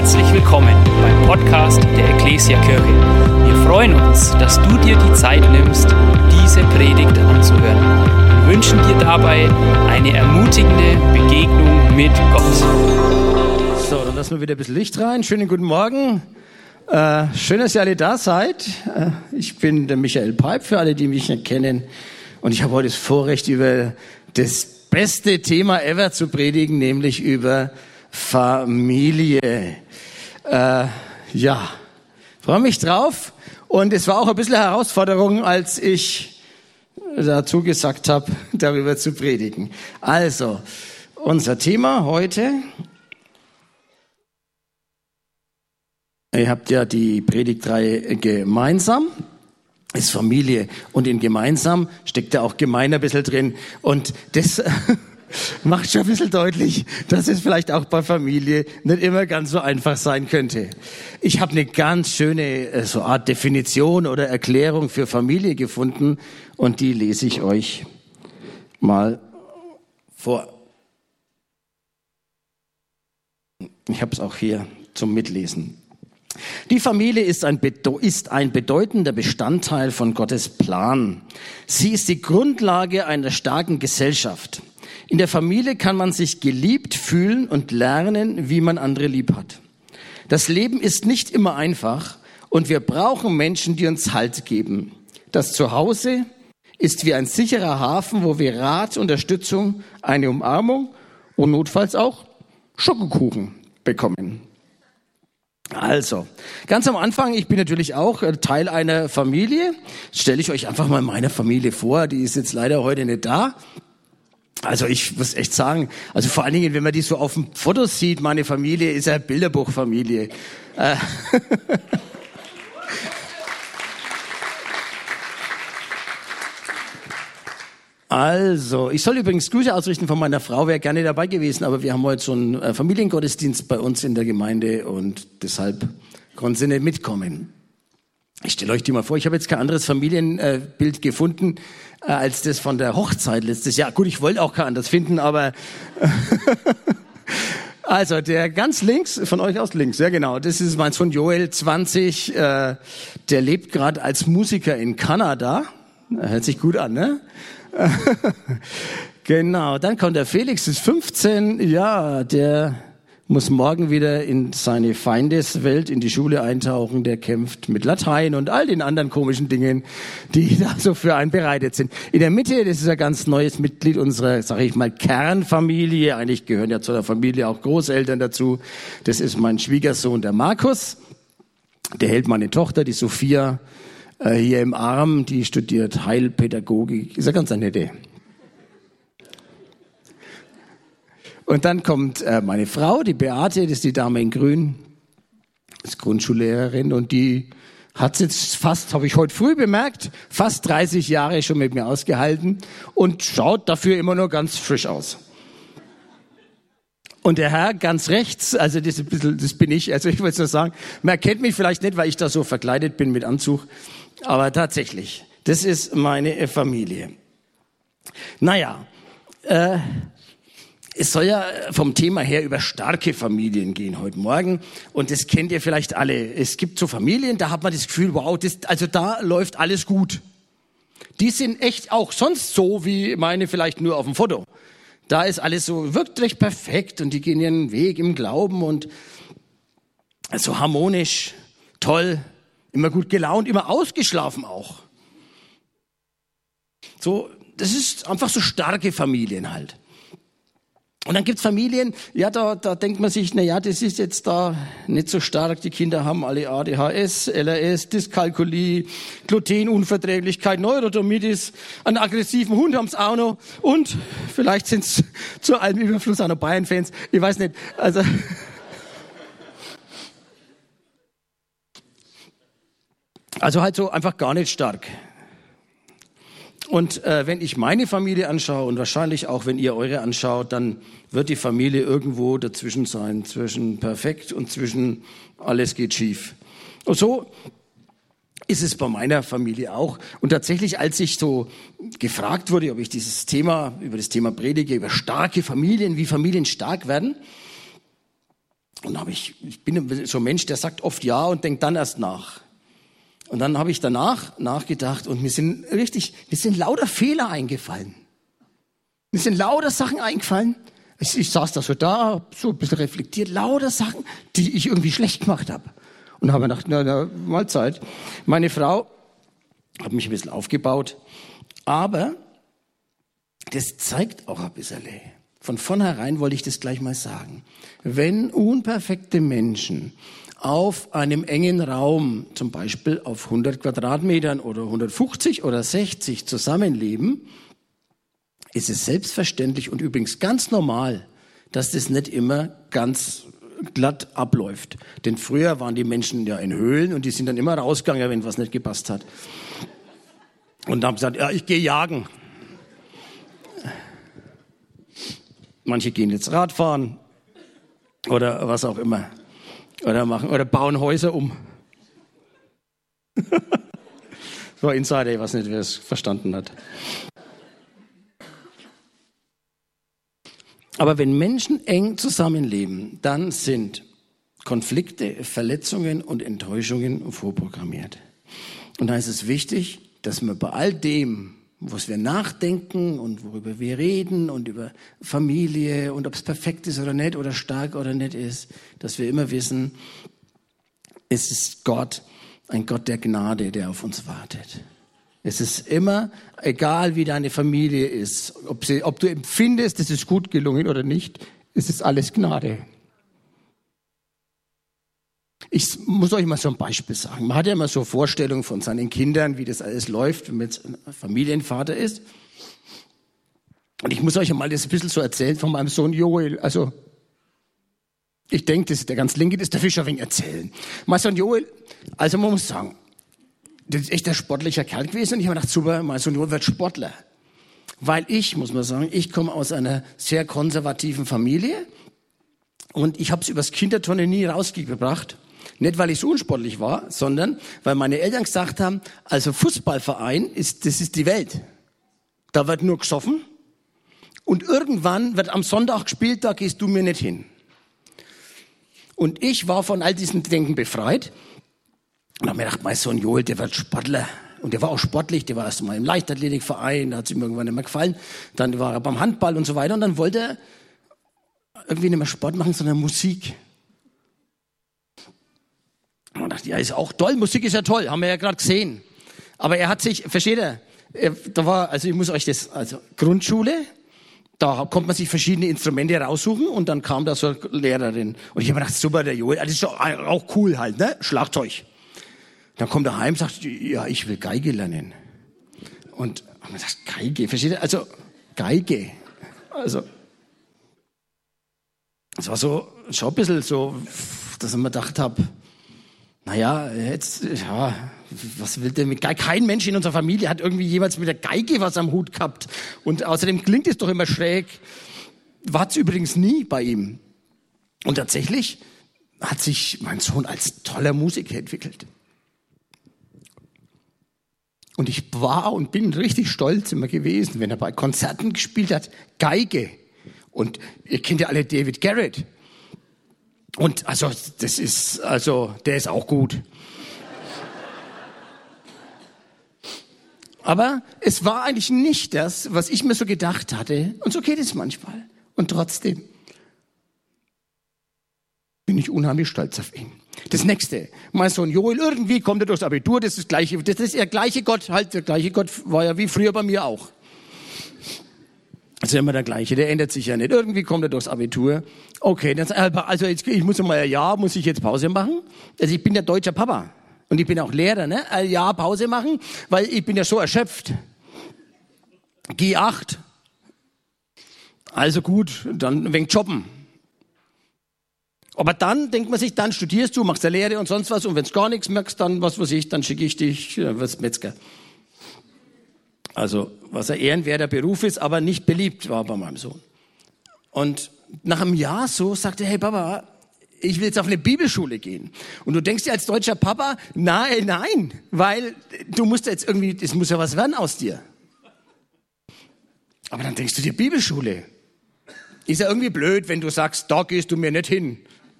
Herzlich willkommen beim Podcast der Ecclesia Kirche. Wir freuen uns, dass du dir die Zeit nimmst, diese Predigt anzuhören. Wir wünschen dir dabei eine ermutigende Begegnung mit Gott. So, dann lassen wir wieder ein bisschen Licht rein. Schönen guten Morgen. Äh, schön, dass ihr alle da seid. Äh, ich bin der Michael Peip, für alle, die mich nicht kennen. Und ich habe heute das Vorrecht, über das beste Thema ever zu predigen, nämlich über Familie. Äh, ja, freue mich drauf. Und es war auch ein bisschen Herausforderung, als ich dazu gesagt habe, darüber zu predigen. Also, unser Thema heute. Ihr habt ja die Predigtreihe gemeinsam ist Familie und in gemeinsam steckt ja auch gemein ein bisschen drin und das macht schon ein bisschen deutlich, dass es vielleicht auch bei Familie nicht immer ganz so einfach sein könnte. Ich habe eine ganz schöne äh, so Art Definition oder Erklärung für Familie gefunden und die lese ich euch mal vor. Ich habe es auch hier zum Mitlesen. Die Familie ist ein, ist ein, bedeutender Bestandteil von Gottes Plan. Sie ist die Grundlage einer starken Gesellschaft. In der Familie kann man sich geliebt fühlen und lernen, wie man andere lieb hat. Das Leben ist nicht immer einfach und wir brauchen Menschen, die uns Halt geben. Das Zuhause ist wie ein sicherer Hafen, wo wir Rat, Unterstützung, eine Umarmung und notfalls auch Schokokuchen bekommen. Also, ganz am Anfang, ich bin natürlich auch äh, Teil einer Familie. Stelle ich euch einfach mal meine Familie vor, die ist jetzt leider heute nicht da. Also ich muss echt sagen, also vor allen Dingen, wenn man die so auf dem Foto sieht, meine Familie ist ja Bilderbuchfamilie. Äh. Also, ich soll übrigens Grüße ausrichten von meiner Frau, wäre gerne dabei gewesen, aber wir haben heute so einen äh, Familiengottesdienst bei uns in der Gemeinde und deshalb konnte sie nicht mitkommen. Ich stelle euch die mal vor, ich habe jetzt kein anderes Familienbild gefunden äh, als das von der Hochzeit letztes Jahr. Gut, ich wollte auch kein anderes finden, aber also der ganz links, von euch aus links, ja genau, das ist mein Sohn Joel, 20, äh, der lebt gerade als Musiker in Kanada. Hört sich gut an, ne? genau, dann kommt der Felix, ist 15, ja, der muss morgen wieder in seine Feindeswelt, in die Schule eintauchen, der kämpft mit Latein und all den anderen komischen Dingen, die da so für einen bereitet sind. In der Mitte, das ist ein ganz neues Mitglied unserer, sage ich mal, Kernfamilie. Eigentlich gehören ja zu der Familie auch Großeltern dazu. Das ist mein Schwiegersohn, der Markus. Der hält meine Tochter, die Sophia, äh, hier im Arm. Die studiert Heilpädagogik. Ist ja ganz eine nette. Und dann kommt äh, meine Frau, die Beate, das ist die Dame in Grün, ist Grundschullehrerin und die hat jetzt fast, habe ich heute früh bemerkt, fast 30 Jahre schon mit mir ausgehalten und schaut dafür immer nur ganz frisch aus. Und der Herr ganz rechts, also das, bisschen, das bin ich, also ich wollte nur sagen, man erkennt mich vielleicht nicht, weil ich da so verkleidet bin mit Anzug, aber tatsächlich, das ist meine Familie. Naja, äh, es soll ja vom Thema her über starke Familien gehen heute Morgen. Und das kennt ihr vielleicht alle. Es gibt so Familien, da hat man das Gefühl, wow, das, also da läuft alles gut. Die sind echt auch sonst so wie meine vielleicht nur auf dem Foto. Da ist alles so wirklich perfekt und die gehen ihren Weg im Glauben und so harmonisch, toll, immer gut gelaunt, immer ausgeschlafen auch. So, das ist einfach so starke Familien halt. Und dann gibt's Familien, ja, da, da denkt man sich, na ja, das ist jetzt da nicht so stark. Die Kinder haben alle ADHS, LRS, Dyskalkulie, Glutenunverträglichkeit, Neurodermitis, einen aggressiven Hund haben's auch noch und vielleicht sind's zu allem Überfluss auch noch Bayern-Fans. Ich weiß nicht. Also Also halt so einfach gar nicht stark. Und äh, wenn ich meine Familie anschaue und wahrscheinlich auch wenn ihr eure anschaut, dann wird die Familie irgendwo dazwischen sein, zwischen perfekt und zwischen alles geht schief. Und so ist es bei meiner Familie auch. Und tatsächlich, als ich so gefragt wurde, ob ich dieses Thema, über das Thema predige, über starke Familien, wie Familien stark werden, Und habe ich, ich bin so ein Mensch, der sagt oft ja und denkt dann erst nach. Und dann habe ich danach nachgedacht und mir sind richtig, mir sind lauter Fehler eingefallen. Mir sind lauter Sachen eingefallen. Ich, ich saß da so da, so ein bisschen reflektiert, lauter Sachen, die ich irgendwie schlecht gemacht habe. Und habe gedacht, na, na, Mahlzeit. Meine Frau hat mich ein bisschen aufgebaut, aber das zeigt auch ein bisschen. Von vornherein wollte ich das gleich mal sagen. Wenn unperfekte Menschen auf einem engen Raum, zum Beispiel auf 100 Quadratmetern oder 150 oder 60 zusammenleben, ist es selbstverständlich und übrigens ganz normal, dass das nicht immer ganz glatt abläuft. Denn früher waren die Menschen ja in Höhlen und die sind dann immer rausgegangen, wenn was nicht gepasst hat. Und haben gesagt, ja, ich gehe jagen. Manche gehen jetzt Radfahren oder was auch immer. Oder machen, oder bauen Häuser um. so ein Insider, ich weiß nicht, wer es verstanden hat. Aber wenn Menschen eng zusammenleben, dann sind Konflikte, Verletzungen und Enttäuschungen vorprogrammiert. Und da ist es wichtig, dass wir bei all dem, was wir nachdenken und worüber wir reden und über Familie und ob es perfekt ist oder nicht oder stark oder nicht ist, dass wir immer wissen, es ist Gott, ein Gott der Gnade, der auf uns wartet. Es ist immer, egal wie deine Familie ist, ob, sie, ob du empfindest, es ist gut gelungen oder nicht, es ist alles Gnade. Ich muss euch mal so ein Beispiel sagen. Man hat ja immer so Vorstellungen von seinen Kindern, wie das alles läuft, wenn man jetzt Familienvater ist. Und ich muss euch mal das ein bisschen so erzählen von meinem Sohn Joel. Also, ich denke, das ist der ganz linke, das ist der Fischer wegen erzählen. Mein Sohn Joel, also man muss sagen, das ist echt ein sportlicher Kerl gewesen. Und ich habe gedacht, super, mein Sohn Joel wird Sportler. Weil ich, muss man sagen, ich komme aus einer sehr konservativen Familie. Und ich habe es übers Kinderturnen nie rausgebracht. Nicht, weil ich so unsportlich war, sondern weil meine Eltern gesagt haben, also Fußballverein ist, das ist die Welt. Da wird nur gesoffen. Und irgendwann wird am Sonntag gespielt, da gehst du mir nicht hin. Und ich war von all diesen Denken befreit. Und habe mir gedacht, mein Sohn Joel, der wird Sportler. Und der war auch sportlich, der war erst mal im Leichtathletikverein, da hat es ihm irgendwann nicht mehr gefallen. Dann war er beim Handball und so weiter. Und dann wollte er irgendwie nicht mehr Sport machen, sondern Musik. Und man dachte, ja, ist auch toll, Musik ist ja toll, haben wir ja gerade gesehen. Aber er hat sich, versteht er, er, da war, also ich muss euch das, also Grundschule, da konnte man sich verschiedene Instrumente raussuchen und dann kam da so eine Lehrerin. Und ich habe gedacht, super, der Joel, das ist doch auch cool halt, ne? Schlagzeug. Dann kommt er heim und sagt, ja, ich will Geige lernen. Und man sagt, Geige, versteht ihr? Also, Geige. Also, es war so, schon ein bisschen so, dass ich mir gedacht habe, naja, jetzt, ja, was will denn mit Geige? Kein Mensch in unserer Familie hat irgendwie jemals mit der Geige was am Hut gehabt. Und außerdem klingt es doch immer schräg. War es übrigens nie bei ihm. Und tatsächlich hat sich mein Sohn als toller Musiker entwickelt. Und ich war und bin richtig stolz immer gewesen, wenn er bei Konzerten gespielt hat, Geige. Und ihr kennt ja alle David Garrett. Und also, das ist, also, der ist auch gut. Aber es war eigentlich nicht das, was ich mir so gedacht hatte. Und so geht es manchmal. Und trotzdem bin ich unheimlich stolz auf ihn. Das nächste, mein Sohn Joel, irgendwie kommt er durchs Abitur, das ist das gleiche, das ist der gleiche Gott, halt, der gleiche Gott war ja wie früher bei mir auch. Ist immer der gleiche, der ändert sich ja nicht. Irgendwie kommt er durchs Abitur. Okay, dann, also jetzt, ich muss mal Jahr, muss ich jetzt Pause machen? Also ich bin ja deutscher Papa. Und ich bin auch Lehrer, ne? Jahr Pause machen, weil ich bin ja so erschöpft. G8. Also gut, dann wenig jobben. Aber dann denkt man sich, dann studierst du, machst eine Lehre und sonst was. Und wenn du gar nichts merkst, dann, was weiß ich, dann schicke ich dich, dann wirst Metzger. Also, was ein ehrenwerter Beruf ist, aber nicht beliebt war bei meinem Sohn. Und nach einem Jahr so sagte er, hey Papa, ich will jetzt auf eine Bibelschule gehen. Und du denkst dir als deutscher Papa, nein, nein, weil du musst jetzt irgendwie, es muss ja was werden aus dir. Aber dann denkst du dir, Bibelschule. Ist ja irgendwie blöd, wenn du sagst, da gehst du mir nicht hin.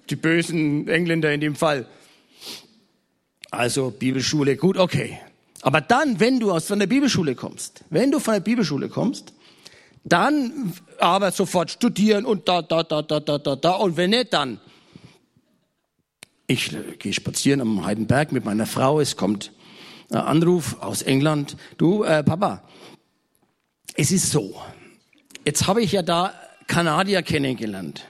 die bösen Engländer in dem Fall. Also Bibelschule, gut, okay. Aber dann, wenn du aus von der Bibelschule kommst, wenn du von der Bibelschule kommst, dann aber sofort studieren und da, da, da, da, da, da, da. Und wenn nicht, dann. Ich gehe spazieren am Heidenberg mit meiner Frau. Es kommt ein Anruf aus England. Du, äh, Papa, es ist so. Jetzt habe ich ja da Kanadier kennengelernt.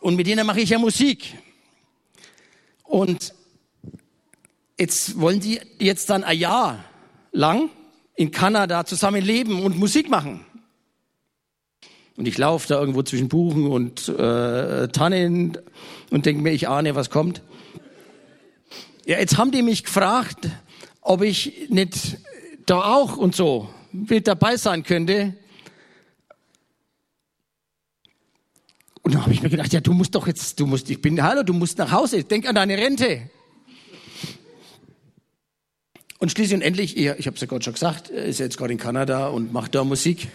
Und mit denen mache ich ja Musik. Und jetzt wollen die jetzt dann ein Jahr lang in Kanada zusammen leben und Musik machen. Und ich laufe da irgendwo zwischen Buchen und äh, Tannen und denke mir, ich ahne, was kommt. Ja, jetzt haben die mich gefragt, ob ich nicht da auch und so mit dabei sein könnte. Und dann habe ich mir gedacht, ja, du musst doch jetzt, du musst, ich bin, hallo, du musst nach Hause, denk an deine Rente. Und schließlich und endlich, ich, ich habe es ja gerade schon gesagt, ist jetzt gerade in Kanada und macht da Musik.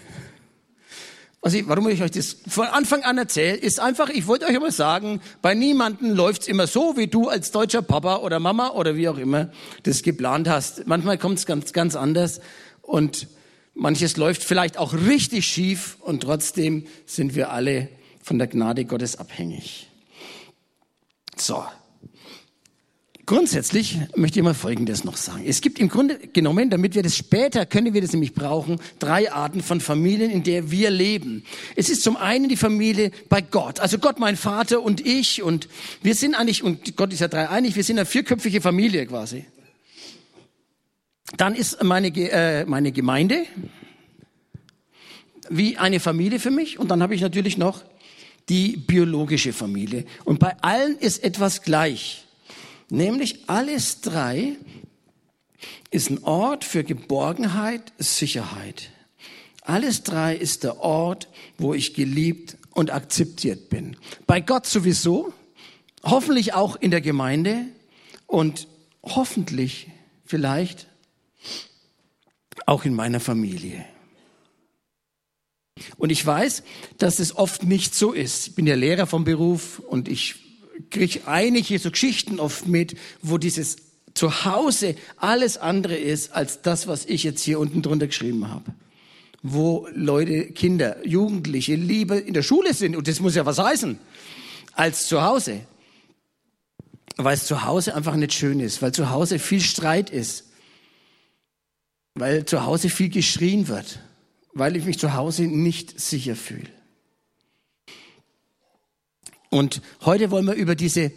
Was ich, warum ich euch das von Anfang an erzähle, ist einfach, ich wollte euch immer sagen, bei niemanden läuft's immer so, wie du als deutscher Papa oder Mama oder wie auch immer das geplant hast. Manchmal kommt's ganz, ganz anders und manches läuft vielleicht auch richtig schief und trotzdem sind wir alle von der Gnade Gottes abhängig. So, Grundsätzlich möchte ich mal Folgendes noch sagen. Es gibt im Grunde genommen, damit wir das später, können wir das nämlich brauchen, drei Arten von Familien, in der wir leben. Es ist zum einen die Familie bei Gott, also Gott, mein Vater und ich und wir sind eigentlich, und Gott ist ja dreieinig, wir sind eine vierköpfige Familie quasi. Dann ist meine, äh, meine Gemeinde wie eine Familie für mich und dann habe ich natürlich noch die biologische Familie. Und bei allen ist etwas gleich. Nämlich alles drei ist ein Ort für Geborgenheit, Sicherheit. Alles drei ist der Ort, wo ich geliebt und akzeptiert bin. Bei Gott sowieso, hoffentlich auch in der Gemeinde und hoffentlich vielleicht auch in meiner Familie. Und ich weiß, dass es oft nicht so ist. Ich bin ja Lehrer vom Beruf und ich kriege einige so Geschichten oft mit, wo dieses Zuhause alles andere ist als das, was ich jetzt hier unten drunter geschrieben habe. Wo Leute, Kinder, Jugendliche lieber in der Schule sind, und das muss ja was heißen, als zu Hause. Weil es zu Hause einfach nicht schön ist, weil zu Hause viel Streit ist, weil zu Hause viel geschrien wird, weil ich mich zu Hause nicht sicher fühle. Und heute wollen wir über diese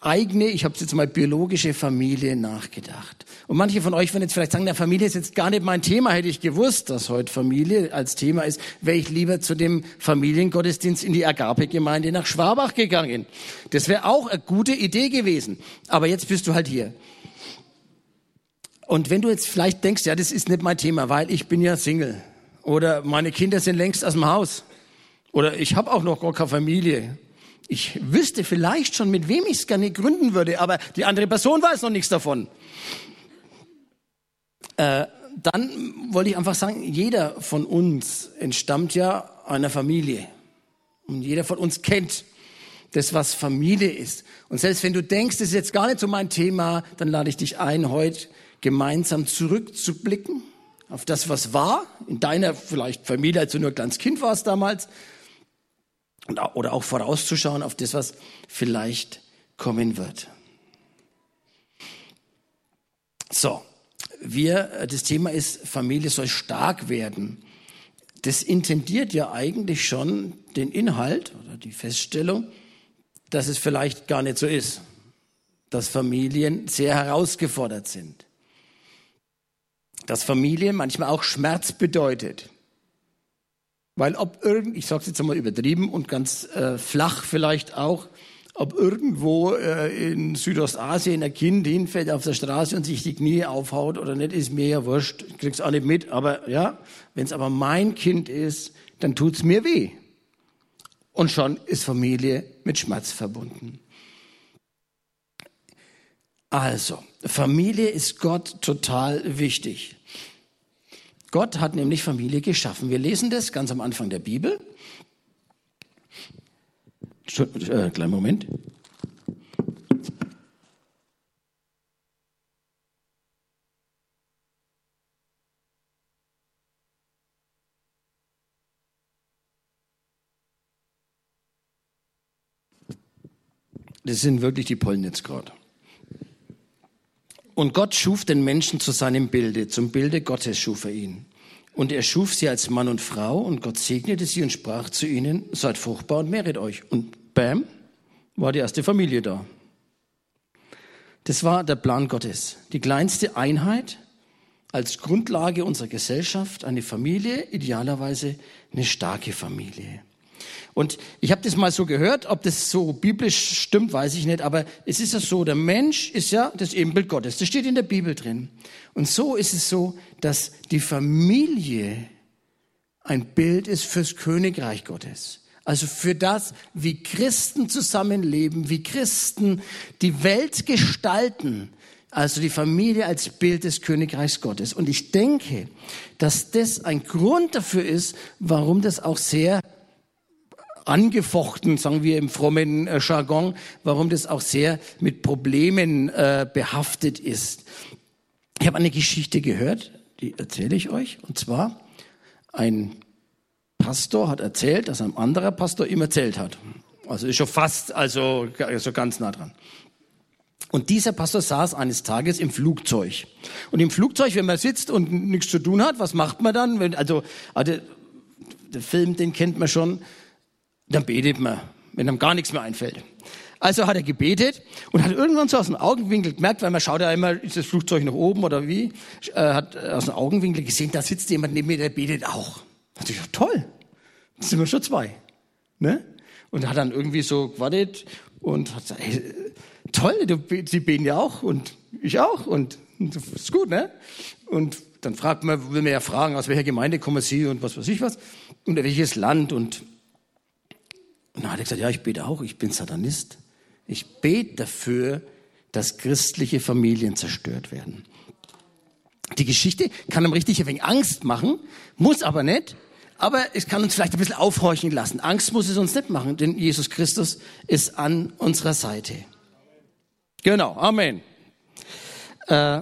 eigene, ich habe jetzt mal biologische Familie nachgedacht. Und manche von euch werden jetzt vielleicht sagen, der Familie ist jetzt gar nicht mein Thema, hätte ich gewusst, dass heute Familie als Thema ist, wäre ich lieber zu dem Familiengottesdienst in die Agape-Gemeinde nach Schwabach gegangen. Das wäre auch eine gute Idee gewesen. Aber jetzt bist du halt hier. Und wenn du jetzt vielleicht denkst, ja, das ist nicht mein Thema, weil ich bin ja Single. Oder meine Kinder sind längst aus dem Haus. Oder ich habe auch noch gar keine Familie ich wüsste vielleicht schon, mit wem ich es gerne gründen würde, aber die andere Person weiß noch nichts davon. Äh, dann wollte ich einfach sagen, jeder von uns entstammt ja einer Familie. Und jeder von uns kennt das, was Familie ist. Und selbst wenn du denkst, das ist jetzt gar nicht so mein Thema, dann lade ich dich ein, heute gemeinsam zurückzublicken auf das, was war, in deiner vielleicht Familie, als du nur ganz Kind warst damals, oder auch vorauszuschauen auf das, was vielleicht kommen wird. So, wir, das Thema ist, Familie soll stark werden. Das intendiert ja eigentlich schon den Inhalt oder die Feststellung, dass es vielleicht gar nicht so ist, dass Familien sehr herausgefordert sind, dass Familie manchmal auch Schmerz bedeutet, weil ob irgend, ich sage es jetzt einmal übertrieben und ganz äh, flach vielleicht auch, ob irgendwo äh, in Südostasien ein Kind hinfällt auf der Straße und sich die Knie aufhaut oder nicht, ist mir ja wurscht, krieg's auch nicht mit. Aber ja, wenn es aber mein Kind ist, dann tut's mir weh. Und schon ist Familie mit Schmerz verbunden. Also, Familie ist Gott total wichtig. Gott hat nämlich Familie geschaffen. Wir lesen das ganz am Anfang der Bibel. Äh, kleinen Moment. Das sind wirklich die Pollen jetzt gerade. Und Gott schuf den Menschen zu seinem Bilde, zum Bilde Gottes schuf er ihn. Und er schuf sie als Mann und Frau und Gott segnete sie und sprach zu ihnen, seid fruchtbar und mehret euch. Und bam, war die erste Familie da. Das war der Plan Gottes. Die kleinste Einheit als Grundlage unserer Gesellschaft, eine Familie, idealerweise eine starke Familie. Und ich habe das mal so gehört, ob das so biblisch stimmt, weiß ich nicht, aber es ist ja so, der Mensch ist ja das Ebenbild Gottes. Das steht in der Bibel drin. Und so ist es so, dass die Familie ein Bild ist fürs Königreich Gottes. Also für das, wie Christen zusammenleben, wie Christen die Welt gestalten. Also die Familie als Bild des Königreichs Gottes. Und ich denke, dass das ein Grund dafür ist, warum das auch sehr angefochten, sagen wir im frommen äh, Jargon, warum das auch sehr mit Problemen äh, behaftet ist. Ich habe eine Geschichte gehört, die erzähle ich euch. Und zwar, ein Pastor hat erzählt, dass ein anderer Pastor ihm erzählt hat. Also ist schon fast, also, also ganz nah dran. Und dieser Pastor saß eines Tages im Flugzeug. Und im Flugzeug, wenn man sitzt und nichts zu tun hat, was macht man dann? Also, also der Film, den kennt man schon dann betet man, wenn einem gar nichts mehr einfällt. Also hat er gebetet und hat irgendwann so aus dem Augenwinkel gemerkt, weil man schaut ja immer, ist das Flugzeug nach oben oder wie, äh, hat aus dem Augenwinkel gesehen, da sitzt jemand neben mir, der betet auch. Da dachte ich, toll, jetzt sind wir schon zwei. Ne? Und hat dann irgendwie so gewartet und hat gesagt, hey, toll, du, sie beten ja auch und ich auch und, und ist gut, ne? Und dann fragt man, will man ja fragen, aus welcher Gemeinde kommen Sie und was weiß ich was und welches Land und und dann hat er gesagt, ja, ich bete auch, ich bin Satanist. Ich bete dafür, dass christliche Familien zerstört werden. Die Geschichte kann einem richtig ein wenig Angst machen, muss aber nicht. Aber es kann uns vielleicht ein bisschen aufhorchen lassen. Angst muss es uns nicht machen, denn Jesus Christus ist an unserer Seite. Genau, Amen. Äh,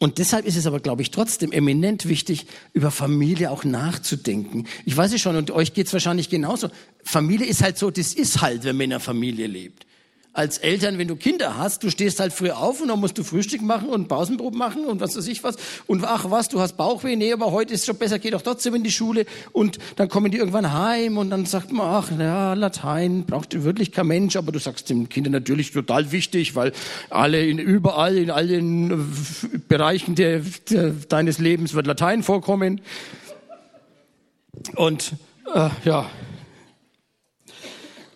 und deshalb ist es aber, glaube ich, trotzdem eminent wichtig, über Familie auch nachzudenken. Ich weiß es schon, und euch geht's wahrscheinlich genauso. Familie ist halt so, das ist halt, wenn man in einer Familie lebt als Eltern, wenn du Kinder hast, du stehst halt früh auf und dann musst du Frühstück machen und Pausenprobe machen und was weiß ich was. Und ach was, du hast Bauchweh, nee, aber heute ist schon besser, geh doch trotzdem in die Schule. Und dann kommen die irgendwann heim und dann sagt man, ach ja, Latein braucht wirklich kein Mensch, aber du sagst den Kindern natürlich total wichtig, weil alle in, überall, in allen Bereichen der, der, deines Lebens wird Latein vorkommen. Und äh, ja,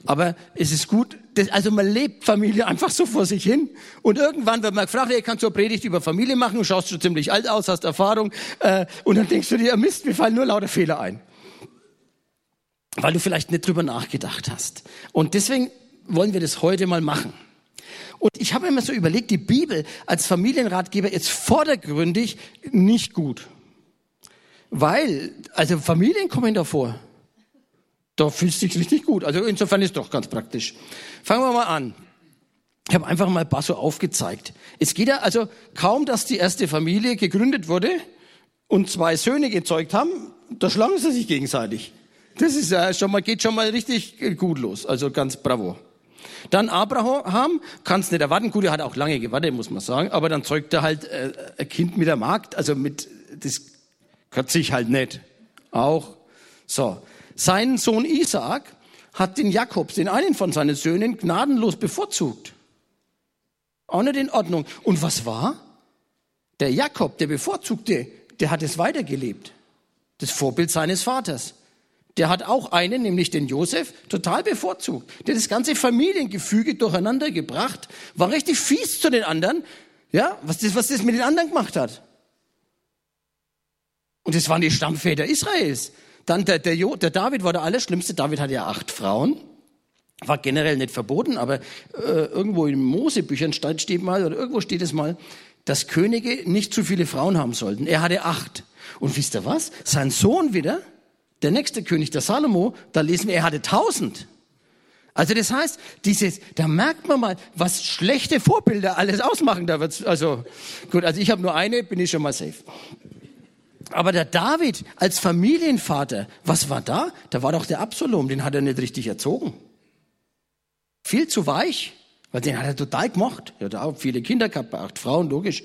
aber es ist gut, das, also man lebt Familie einfach so vor sich hin. Und irgendwann wird man gefragt, hey, kannst du eine Predigt über Familie machen? Du schaust schon ziemlich alt aus, hast Erfahrung. Äh, und dann denkst du dir, Mist, mir fallen nur lauter Fehler ein. Weil du vielleicht nicht drüber nachgedacht hast. Und deswegen wollen wir das heute mal machen. Und ich habe immer so überlegt, die Bibel als Familienratgeber ist vordergründig nicht gut. Weil, also Familien kommen davor. Da fühlst du dich richtig gut. Also insofern ist doch ganz praktisch. Fangen wir mal an. Ich habe einfach mal ein paar so aufgezeigt. Es geht ja also kaum, dass die erste Familie gegründet wurde und zwei Söhne gezeugt haben, da schlagen sie sich gegenseitig. Das ist ja schon mal, geht schon mal richtig gut los. Also ganz bravo. Dann Abraham, kannst nicht erwarten, gut, er hat auch lange gewartet, muss man sagen, aber dann zeugt er halt äh, ein Kind mit der Magd, also mit, das gehört sich halt nicht. Auch. So. Sein Sohn Isaac hat den Jakob, den einen von seinen Söhnen, gnadenlos bevorzugt. Auch nicht in Ordnung. Und was war? Der Jakob, der Bevorzugte, der hat es weitergelebt. Das Vorbild seines Vaters. Der hat auch einen, nämlich den Josef, total bevorzugt. Der das ganze Familiengefüge durcheinander gebracht, war richtig fies zu den anderen. Ja, was das, was das mit den anderen gemacht hat. Und das waren die Stammväter Israels. Dann der, der, jo, der David war der Allerschlimmste. David hatte ja acht Frauen. War generell nicht verboten, aber äh, irgendwo in Mosebüchern steht mal, oder irgendwo steht es mal, dass Könige nicht zu viele Frauen haben sollten. Er hatte acht. Und wisst ihr was? Sein Sohn wieder, der nächste König, der Salomo, da lesen wir, er hatte tausend. Also das heißt, dieses, da merkt man mal, was schlechte Vorbilder alles ausmachen. Da wird's, also gut, also ich habe nur eine, bin ich schon mal safe. Aber der David als Familienvater, was war da? Da war doch der Absalom, den hat er nicht richtig erzogen. Viel zu weich, weil den hat er total gemocht. Er hat auch viele Kinder gehabt, acht Frauen, logisch.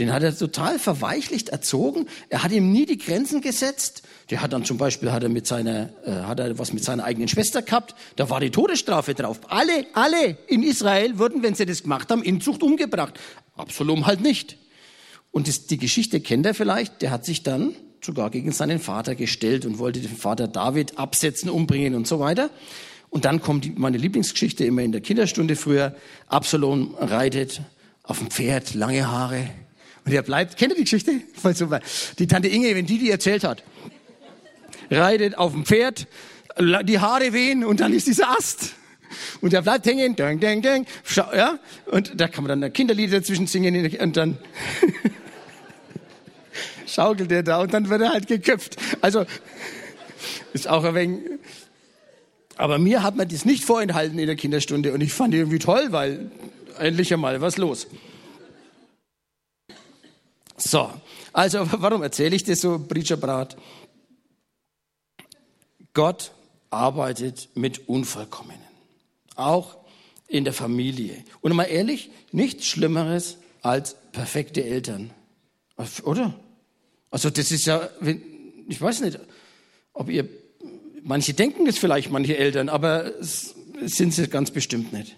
Den hat er total verweichlicht erzogen. Er hat ihm nie die Grenzen gesetzt. Der hat dann zum Beispiel hat er mit seiner, äh, hat er was mit seiner eigenen Schwester gehabt. Da war die Todesstrafe drauf. Alle, alle in Israel wurden, wenn sie das gemacht haben, in Zucht umgebracht. Absalom halt nicht. Und das, die Geschichte kennt er vielleicht. Der hat sich dann sogar gegen seinen Vater gestellt und wollte den Vater David absetzen, umbringen und so weiter. Und dann kommt die, meine Lieblingsgeschichte immer in der Kinderstunde früher. Absalom reitet auf dem Pferd, lange Haare, und er bleibt, kennt ihr die Geschichte? Voll super. Die Tante Inge, wenn die die erzählt hat, reitet auf dem Pferd, die Haare wehen und dann ist dieser Ast. Und er bleibt hängen, dang, dang, dang, ja, und da kann man dann Kinderlieder dazwischen singen und dann schaukelt er da und dann wird er halt geköpft. Also, ist auch ein wenig, aber mir hat man das nicht vorenthalten in der Kinderstunde und ich fand die irgendwie toll, weil endlich einmal was los. So, also warum erzähle ich das so, Preacherbrat? Gott arbeitet mit Unvollkommenen, auch in der Familie. Und mal ehrlich, nichts Schlimmeres als perfekte Eltern, oder? Also das ist ja, ich weiß nicht, ob ihr, manche denken es vielleicht, manche Eltern, aber es sind sie ganz bestimmt nicht.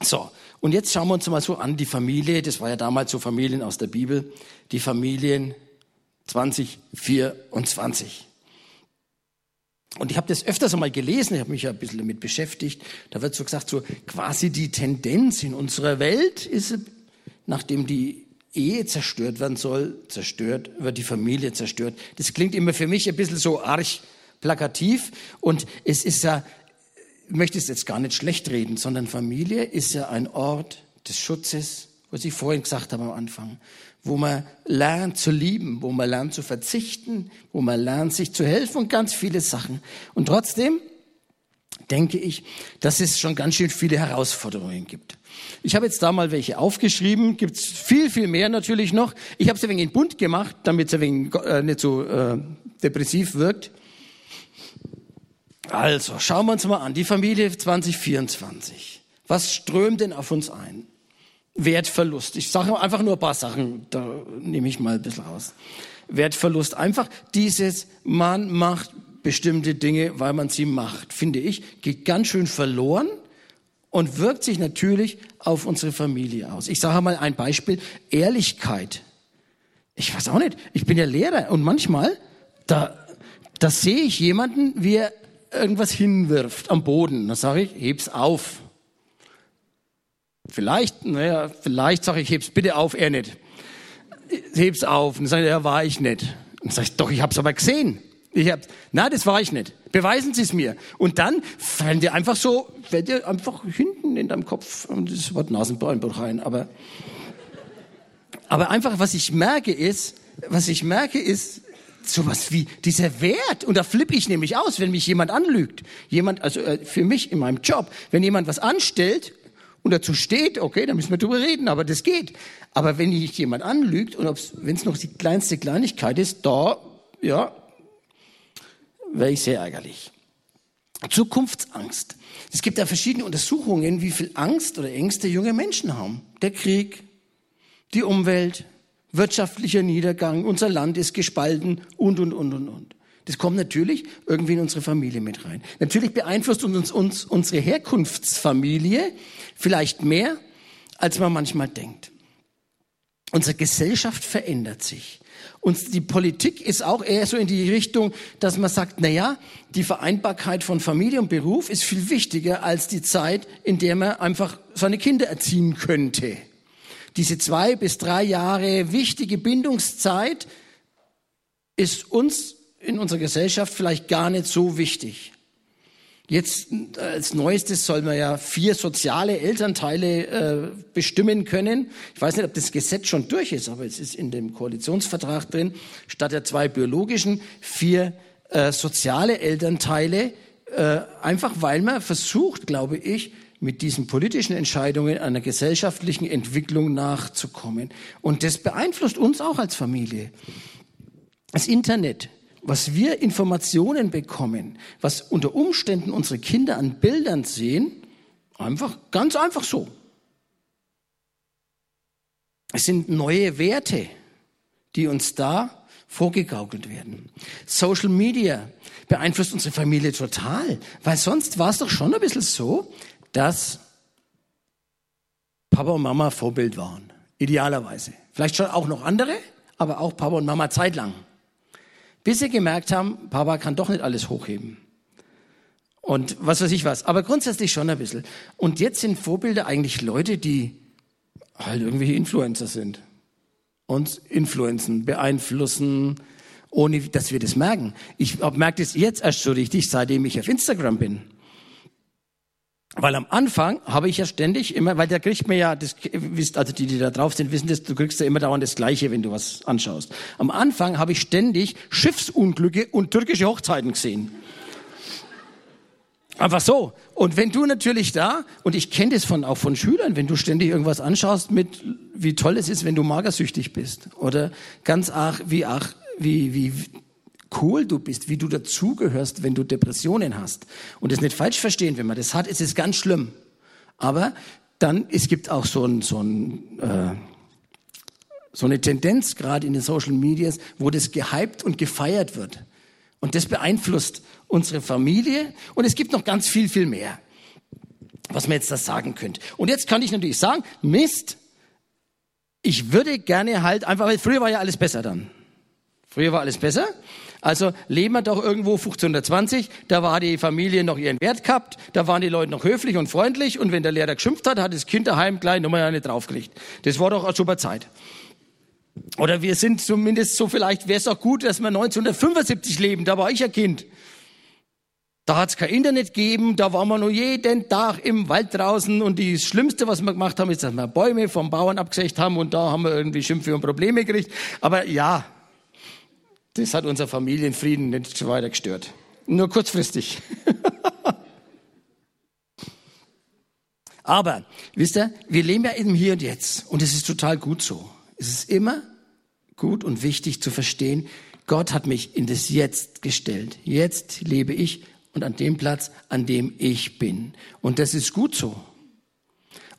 So, und jetzt schauen wir uns mal so an, die Familie, das war ja damals so Familien aus der Bibel, die Familien 2024. Und ich habe das öfters einmal gelesen, ich habe mich ja ein bisschen damit beschäftigt. Da wird so gesagt, so quasi die Tendenz in unserer Welt ist, nachdem die Ehe zerstört werden soll, zerstört, wird die Familie zerstört. Das klingt immer für mich ein bisschen so arch plakativ. Und es ist ja ich möchte es jetzt gar nicht schlecht reden, sondern Familie ist ja ein Ort des Schutzes, was ich vorhin gesagt habe am Anfang, wo man lernt zu lieben, wo man lernt zu verzichten, wo man lernt sich zu helfen und ganz viele Sachen. Und trotzdem denke ich, dass es schon ganz schön viele Herausforderungen gibt. Ich habe jetzt da mal welche aufgeschrieben, gibt es viel, viel mehr natürlich noch. Ich habe es ein wenig in bunt gemacht, damit es ein wenig äh, nicht so äh, depressiv wirkt. Also, schauen wir uns mal an. Die Familie 2024. Was strömt denn auf uns ein? Wertverlust. Ich sage einfach nur ein paar Sachen, da nehme ich mal ein bisschen raus. Wertverlust. Einfach dieses, man macht bestimmte Dinge, weil man sie macht, finde ich, geht ganz schön verloren und wirkt sich natürlich auf unsere Familie aus. Ich sage mal ein Beispiel. Ehrlichkeit. Ich weiß auch nicht. Ich bin ja Lehrer und manchmal, da, da sehe ich jemanden, wie er irgendwas hinwirft am Boden. Dann sage ich, heb's auf. Vielleicht, naja, vielleicht sage ich, heb's bitte auf, er nicht. Heb's auf. Und dann sage ich, ja, war ich nicht. Und dann sage ich, doch, ich hab's aber gesehen. Ich hab, na, das war ich nicht. Beweisen Sie es mir. Und dann fallen dir einfach so, fällt dir einfach hinten in deinem Kopf, das Wort Nasenbeinbruch rein, aber, aber einfach, was ich merke ist, was ich merke ist, sowas wie dieser Wert. Und da flippe ich nämlich aus, wenn mich jemand anlügt. Jemand, also äh, für mich in meinem Job, wenn jemand was anstellt und dazu steht, okay, dann müssen wir drüber reden, aber das geht. Aber wenn dich jemand anlügt und wenn es noch die kleinste Kleinigkeit ist, da, ja, wäre ich sehr ärgerlich. Zukunftsangst. Es gibt ja verschiedene Untersuchungen, wie viel Angst oder Ängste junge Menschen haben. Der Krieg, die Umwelt, wirtschaftlicher Niedergang, unser Land ist gespalten und, und, und, und, und. Das kommt natürlich irgendwie in unsere Familie mit rein. Natürlich beeinflusst uns, uns unsere Herkunftsfamilie vielleicht mehr, als man manchmal denkt. Unsere Gesellschaft verändert sich. Und die Politik ist auch eher so in die Richtung, dass man sagt, na ja, die Vereinbarkeit von Familie und Beruf ist viel wichtiger als die Zeit, in der man einfach seine Kinder erziehen könnte diese zwei bis drei Jahre wichtige Bindungszeit ist uns in unserer Gesellschaft vielleicht gar nicht so wichtig. Jetzt als Neuestes soll man ja vier soziale Elternteile äh, bestimmen können. Ich weiß nicht, ob das Gesetz schon durch ist, aber es ist in dem Koalitionsvertrag drin. Statt der zwei biologischen vier äh, soziale Elternteile äh, einfach weil man versucht, glaube ich, mit diesen politischen Entscheidungen einer gesellschaftlichen Entwicklung nachzukommen. Und das beeinflusst uns auch als Familie. Das Internet, was wir Informationen bekommen, was unter Umständen unsere Kinder an Bildern sehen, einfach, ganz einfach so. Es sind neue Werte, die uns da vorgegaukelt werden. Social Media beeinflusst unsere Familie total, weil sonst war es doch schon ein bisschen so, dass Papa und Mama Vorbild waren. Idealerweise. Vielleicht schon auch noch andere, aber auch Papa und Mama zeitlang. Bis sie gemerkt haben, Papa kann doch nicht alles hochheben. Und was weiß ich was. Aber grundsätzlich schon ein bisschen. Und jetzt sind Vorbilder eigentlich Leute, die halt irgendwelche Influencer sind. Uns influenzen, beeinflussen, ohne dass wir das merken. Ich merke das jetzt erst so richtig, seitdem ich auf Instagram bin. Weil am Anfang habe ich ja ständig immer, weil da kriegt man ja, das wisst, also die, die da drauf sind, wissen das, du kriegst ja immer dauernd das Gleiche, wenn du was anschaust. Am Anfang habe ich ständig Schiffsunglücke und türkische Hochzeiten gesehen. Einfach so. Und wenn du natürlich da, und ich kenne das von, auch von Schülern, wenn du ständig irgendwas anschaust mit, wie toll es ist, wenn du magersüchtig bist. Oder ganz ach, wie ach, wie, wie cool du bist, wie du dazugehörst, wenn du Depressionen hast. Und das nicht falsch verstehen, wenn man das hat, ist es ganz schlimm. Aber dann, es gibt auch so ein, so ein, äh, so eine Tendenz gerade in den Social Medias, wo das gehypt und gefeiert wird. Und das beeinflusst unsere Familie. Und es gibt noch ganz viel, viel mehr, was man jetzt da sagen könnte. Und jetzt kann ich natürlich sagen, Mist, ich würde gerne halt einfach, weil früher war ja alles besser dann. Früher war alles besser. Also leben wir doch irgendwo 1520, da war die Familie noch ihren Wert gehabt, da waren die Leute noch höflich und freundlich und wenn der Lehrer geschimpft hat, hat das Kind daheim gleich nochmal eine draufgelegt. Das war doch eine super Zeit. Oder wir sind zumindest so, vielleicht wäre es auch gut, dass wir 1975 leben, da war ich ein Kind. Da hat es kein Internet gegeben, da waren wir nur jeden Tag im Wald draußen und das Schlimmste, was wir gemacht haben, ist, dass wir Bäume vom Bauern abgesägt haben und da haben wir irgendwie Schimpfe und Probleme gekriegt. Aber ja, das hat unser Familienfrieden nicht weiter gestört. Nur kurzfristig. Aber, wisst ihr, wir leben ja eben hier und jetzt. Und es ist total gut so. Es ist immer gut und wichtig zu verstehen, Gott hat mich in das Jetzt gestellt. Jetzt lebe ich und an dem Platz, an dem ich bin. Und das ist gut so.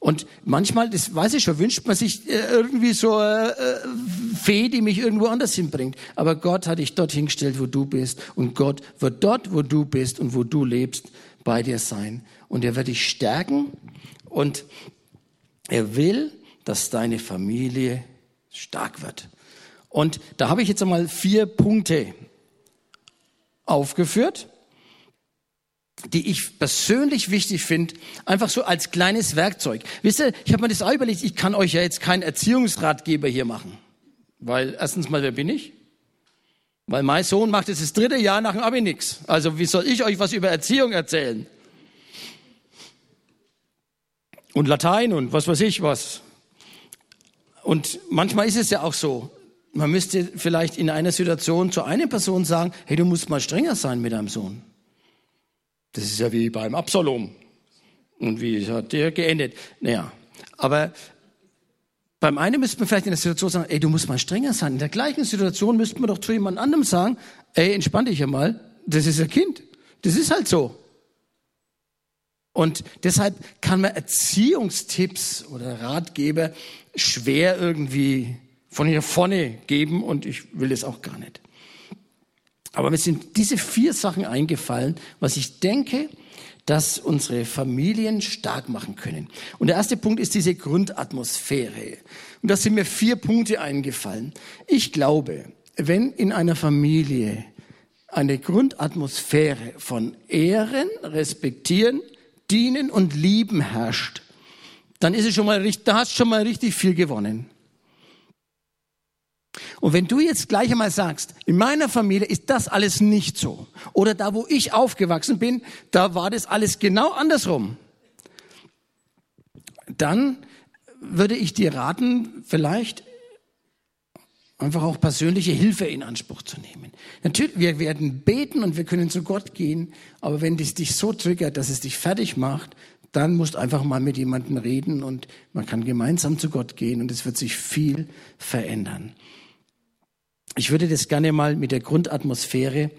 Und manchmal, das weiß ich schon, wünscht man sich äh, irgendwie so eine äh, Fee, die mich irgendwo anders hinbringt. Aber Gott hat dich dorthin gestellt, wo du bist. Und Gott wird dort, wo du bist und wo du lebst, bei dir sein. Und er wird dich stärken. Und er will, dass deine Familie stark wird. Und da habe ich jetzt einmal vier Punkte aufgeführt die ich persönlich wichtig finde, einfach so als kleines Werkzeug. Wisst ihr, ich habe mir das auch überlegt, ich kann euch ja jetzt keinen Erziehungsratgeber hier machen. Weil erstens mal, wer bin ich? Weil mein Sohn macht jetzt das dritte Jahr nach dem Abi nix. Also wie soll ich euch was über Erziehung erzählen? Und Latein und was weiß ich was. Und manchmal ist es ja auch so, man müsste vielleicht in einer Situation zu einer Person sagen, hey, du musst mal strenger sein mit deinem Sohn. Das ist ja wie beim Absalom. Und wie hat der geendet? Naja, aber beim einen müsste man vielleicht in der Situation sagen, ey, du musst mal strenger sein. In der gleichen Situation müsste man doch zu jemand anderem sagen, ey, entspann dich ja mal. Das ist ein Kind. Das ist halt so. Und deshalb kann man Erziehungstipps oder Ratgeber schwer irgendwie von hier vorne geben und ich will das auch gar nicht. Aber mir sind diese vier Sachen eingefallen, was ich denke, dass unsere Familien stark machen können. Und der erste Punkt ist diese Grundatmosphäre. Und da sind mir vier Punkte eingefallen. Ich glaube, wenn in einer Familie eine Grundatmosphäre von Ehren, Respektieren, Dienen und Lieben herrscht, dann ist es schon mal richtig, da hast schon mal richtig viel gewonnen. Und wenn du jetzt gleich einmal sagst, in meiner Familie ist das alles nicht so, oder da, wo ich aufgewachsen bin, da war das alles genau andersrum, dann würde ich dir raten, vielleicht einfach auch persönliche Hilfe in Anspruch zu nehmen. Natürlich, wir werden beten und wir können zu Gott gehen, aber wenn das dich so triggert, dass es dich fertig macht, dann musst einfach mal mit jemandem reden und man kann gemeinsam zu Gott gehen und es wird sich viel verändern. Ich würde das gerne mal mit der Grundatmosphäre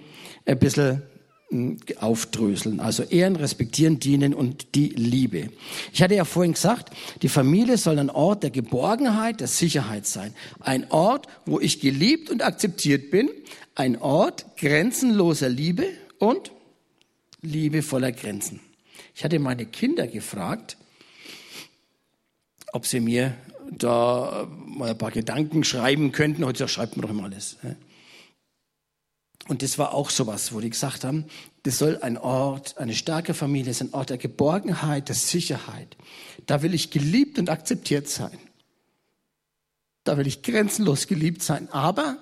ein bisschen hm, aufdröseln. Also Ehren, Respektieren, Dienen und die Liebe. Ich hatte ja vorhin gesagt, die Familie soll ein Ort der Geborgenheit, der Sicherheit sein. Ein Ort, wo ich geliebt und akzeptiert bin. Ein Ort grenzenloser Liebe und Liebe voller Grenzen. Ich hatte meine Kinder gefragt, ob sie mir da mal ein paar Gedanken schreiben könnten. Heute schreibt man doch immer alles. Und das war auch sowas, wo die gesagt haben, das soll ein Ort, eine starke Familie, ist ein Ort der Geborgenheit, der Sicherheit. Da will ich geliebt und akzeptiert sein. Da will ich grenzenlos geliebt sein. Aber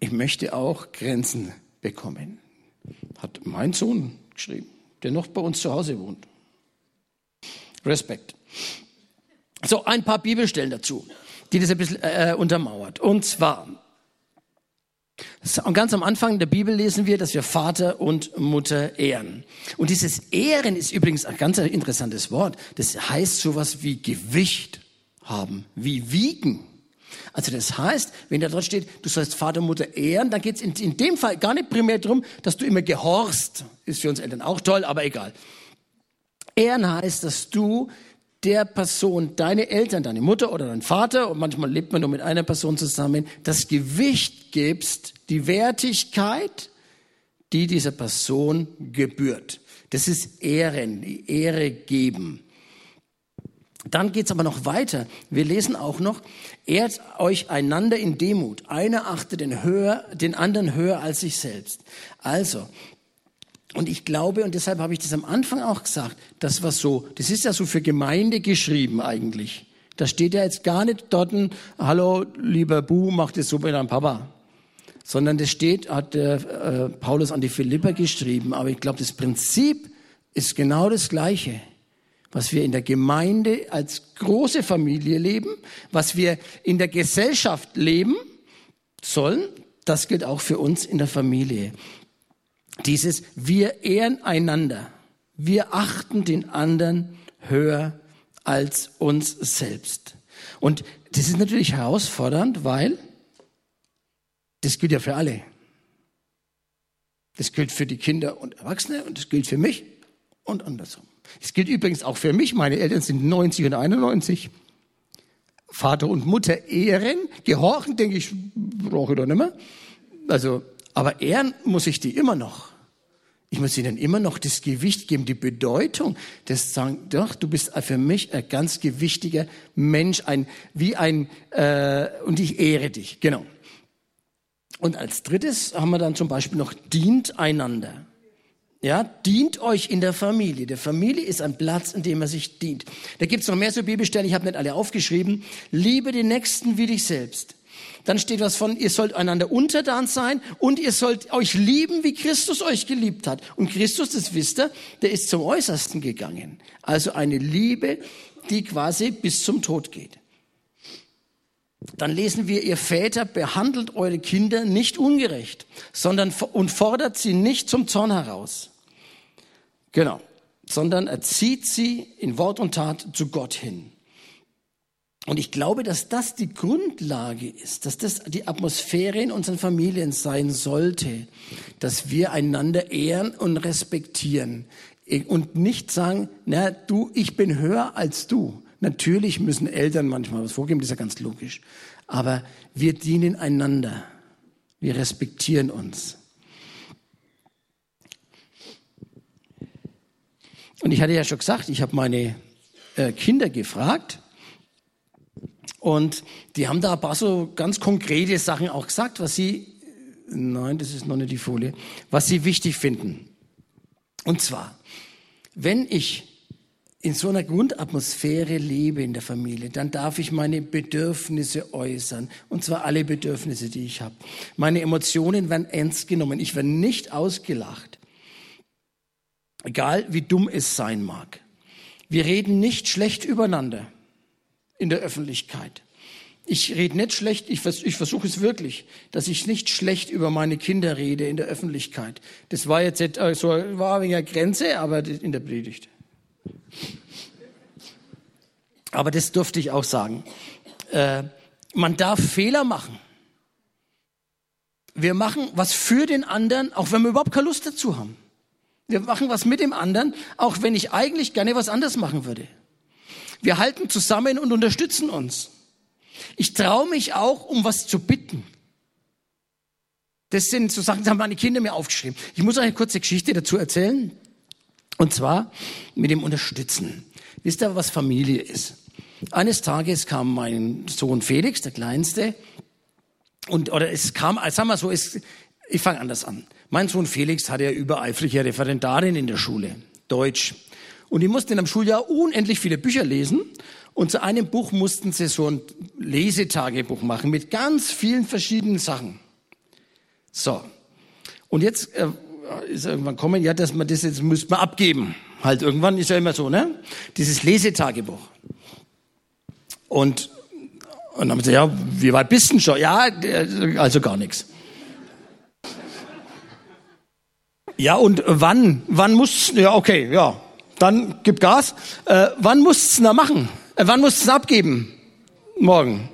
ich möchte auch Grenzen bekommen. Hat mein Sohn geschrieben, der noch bei uns zu Hause wohnt. Respekt. So, ein paar Bibelstellen dazu, die das ein bisschen äh, untermauert. Und zwar, ganz am Anfang der Bibel lesen wir, dass wir Vater und Mutter ehren. Und dieses Ehren ist übrigens ein ganz interessantes Wort. Das heißt sowas wie Gewicht haben, wie wiegen. Also das heißt, wenn da dort steht, du sollst Vater und Mutter ehren, dann geht es in, in dem Fall gar nicht primär darum, dass du immer gehorchst. Ist für uns Eltern auch toll, aber egal. Ehren heißt, dass du der Person, deine Eltern, deine Mutter oder dein Vater, und manchmal lebt man nur mit einer Person zusammen, das Gewicht gibst, die Wertigkeit, die dieser Person gebührt. Das ist Ehren, die Ehre geben. Dann geht's aber noch weiter. Wir lesen auch noch, ehrt euch einander in Demut. Einer achte den, höher, den anderen höher als sich selbst. Also, und ich glaube, und deshalb habe ich das am Anfang auch gesagt, das war so, das ist ja so für Gemeinde geschrieben eigentlich. Da steht ja jetzt gar nicht dort, hallo, lieber Bu, mach das so mit deinem Papa. Sondern das steht, hat der, äh, Paulus an die Philipper geschrieben. Aber ich glaube, das Prinzip ist genau das Gleiche. Was wir in der Gemeinde als große Familie leben, was wir in der Gesellschaft leben sollen, das gilt auch für uns in der Familie. Dieses wir ehren einander. Wir achten den anderen höher als uns selbst. Und das ist natürlich herausfordernd, weil das gilt ja für alle. Das gilt für die Kinder und Erwachsene und das gilt für mich und andersrum. Das gilt übrigens auch für mich. Meine Eltern sind 90 und 91. Vater und Mutter ehren, gehorchen, denke ich, brauche ich doch nicht mehr. Also aber ehren muss ich die immer noch. Ich muss ihnen immer noch das Gewicht geben, die Bedeutung, das sagen, doch, du bist für mich ein ganz gewichtiger Mensch, ein, wie ein, äh, und ich ehre dich, genau. Und als drittes haben wir dann zum Beispiel noch dient einander. Ja, dient euch in der Familie. Der Familie ist ein Platz, in dem er sich dient. Da gibt's noch mehr so Bibelstellen, ich habe nicht alle aufgeschrieben. Liebe den Nächsten wie dich selbst. Dann steht was von, ihr sollt einander untertan sein und ihr sollt euch lieben, wie Christus euch geliebt hat. Und Christus, das wisst ihr, der ist zum Äußersten gegangen. Also eine Liebe, die quasi bis zum Tod geht. Dann lesen wir, ihr Väter behandelt eure Kinder nicht ungerecht, sondern und fordert sie nicht zum Zorn heraus. Genau, sondern erzieht sie in Wort und Tat zu Gott hin. Und ich glaube, dass das die Grundlage ist, dass das die Atmosphäre in unseren Familien sein sollte, dass wir einander ehren und respektieren und nicht sagen, na du, ich bin höher als du. Natürlich müssen Eltern manchmal was vorgeben, das ist ja ganz logisch. Aber wir dienen einander. Wir respektieren uns. Und ich hatte ja schon gesagt, ich habe meine äh, Kinder gefragt, und die haben da ein paar so ganz konkrete Sachen auch gesagt, was sie, nein, das ist noch nicht die Folie, was sie wichtig finden. Und zwar, wenn ich in so einer Grundatmosphäre lebe in der Familie, dann darf ich meine Bedürfnisse äußern. Und zwar alle Bedürfnisse, die ich habe. Meine Emotionen werden ernst genommen. Ich werde nicht ausgelacht. Egal wie dumm es sein mag. Wir reden nicht schlecht übereinander in der Öffentlichkeit. Ich rede nicht schlecht, ich, vers ich versuche es wirklich, dass ich nicht schlecht über meine Kinder rede in der Öffentlichkeit. Das war jetzt äh, so war wegen Grenze, aber in der Predigt. Aber das durfte ich auch sagen. Äh, man darf Fehler machen. Wir machen was für den anderen, auch wenn wir überhaupt keine Lust dazu haben. Wir machen was mit dem anderen, auch wenn ich eigentlich gerne was anderes machen würde. Wir halten zusammen und unterstützen uns. Ich traue mich auch, um was zu bitten. Das sind so Sachen, die haben meine Kinder mir aufgeschrieben. Ich muss euch eine kurze Geschichte dazu erzählen. Und zwar mit dem Unterstützen. Wisst ihr, was Familie ist? Eines Tages kam mein Sohn Felix, der Kleinste, und, oder es kam, sagen wir so, es, ich fange anders an. Mein Sohn Felix hatte ja übereifrige Referendarin in der Schule, Deutsch. Und die mussten in einem Schuljahr unendlich viele Bücher lesen. Und zu einem Buch mussten sie so ein Lesetagebuch machen mit ganz vielen verschiedenen Sachen. So. Und jetzt äh, ist irgendwann kommen, ja, dass man das jetzt müsste man abgeben. Halt irgendwann ist ja immer so, ne? Dieses Lesetagebuch. Und und dann haben sie ja, wie weit bist du schon? Ja, also gar nichts. Ja, und wann? Wann muss, ja, okay, ja. Dann gib Gas. Äh, wann musst du da machen? Äh, wann musst du abgeben? Morgen.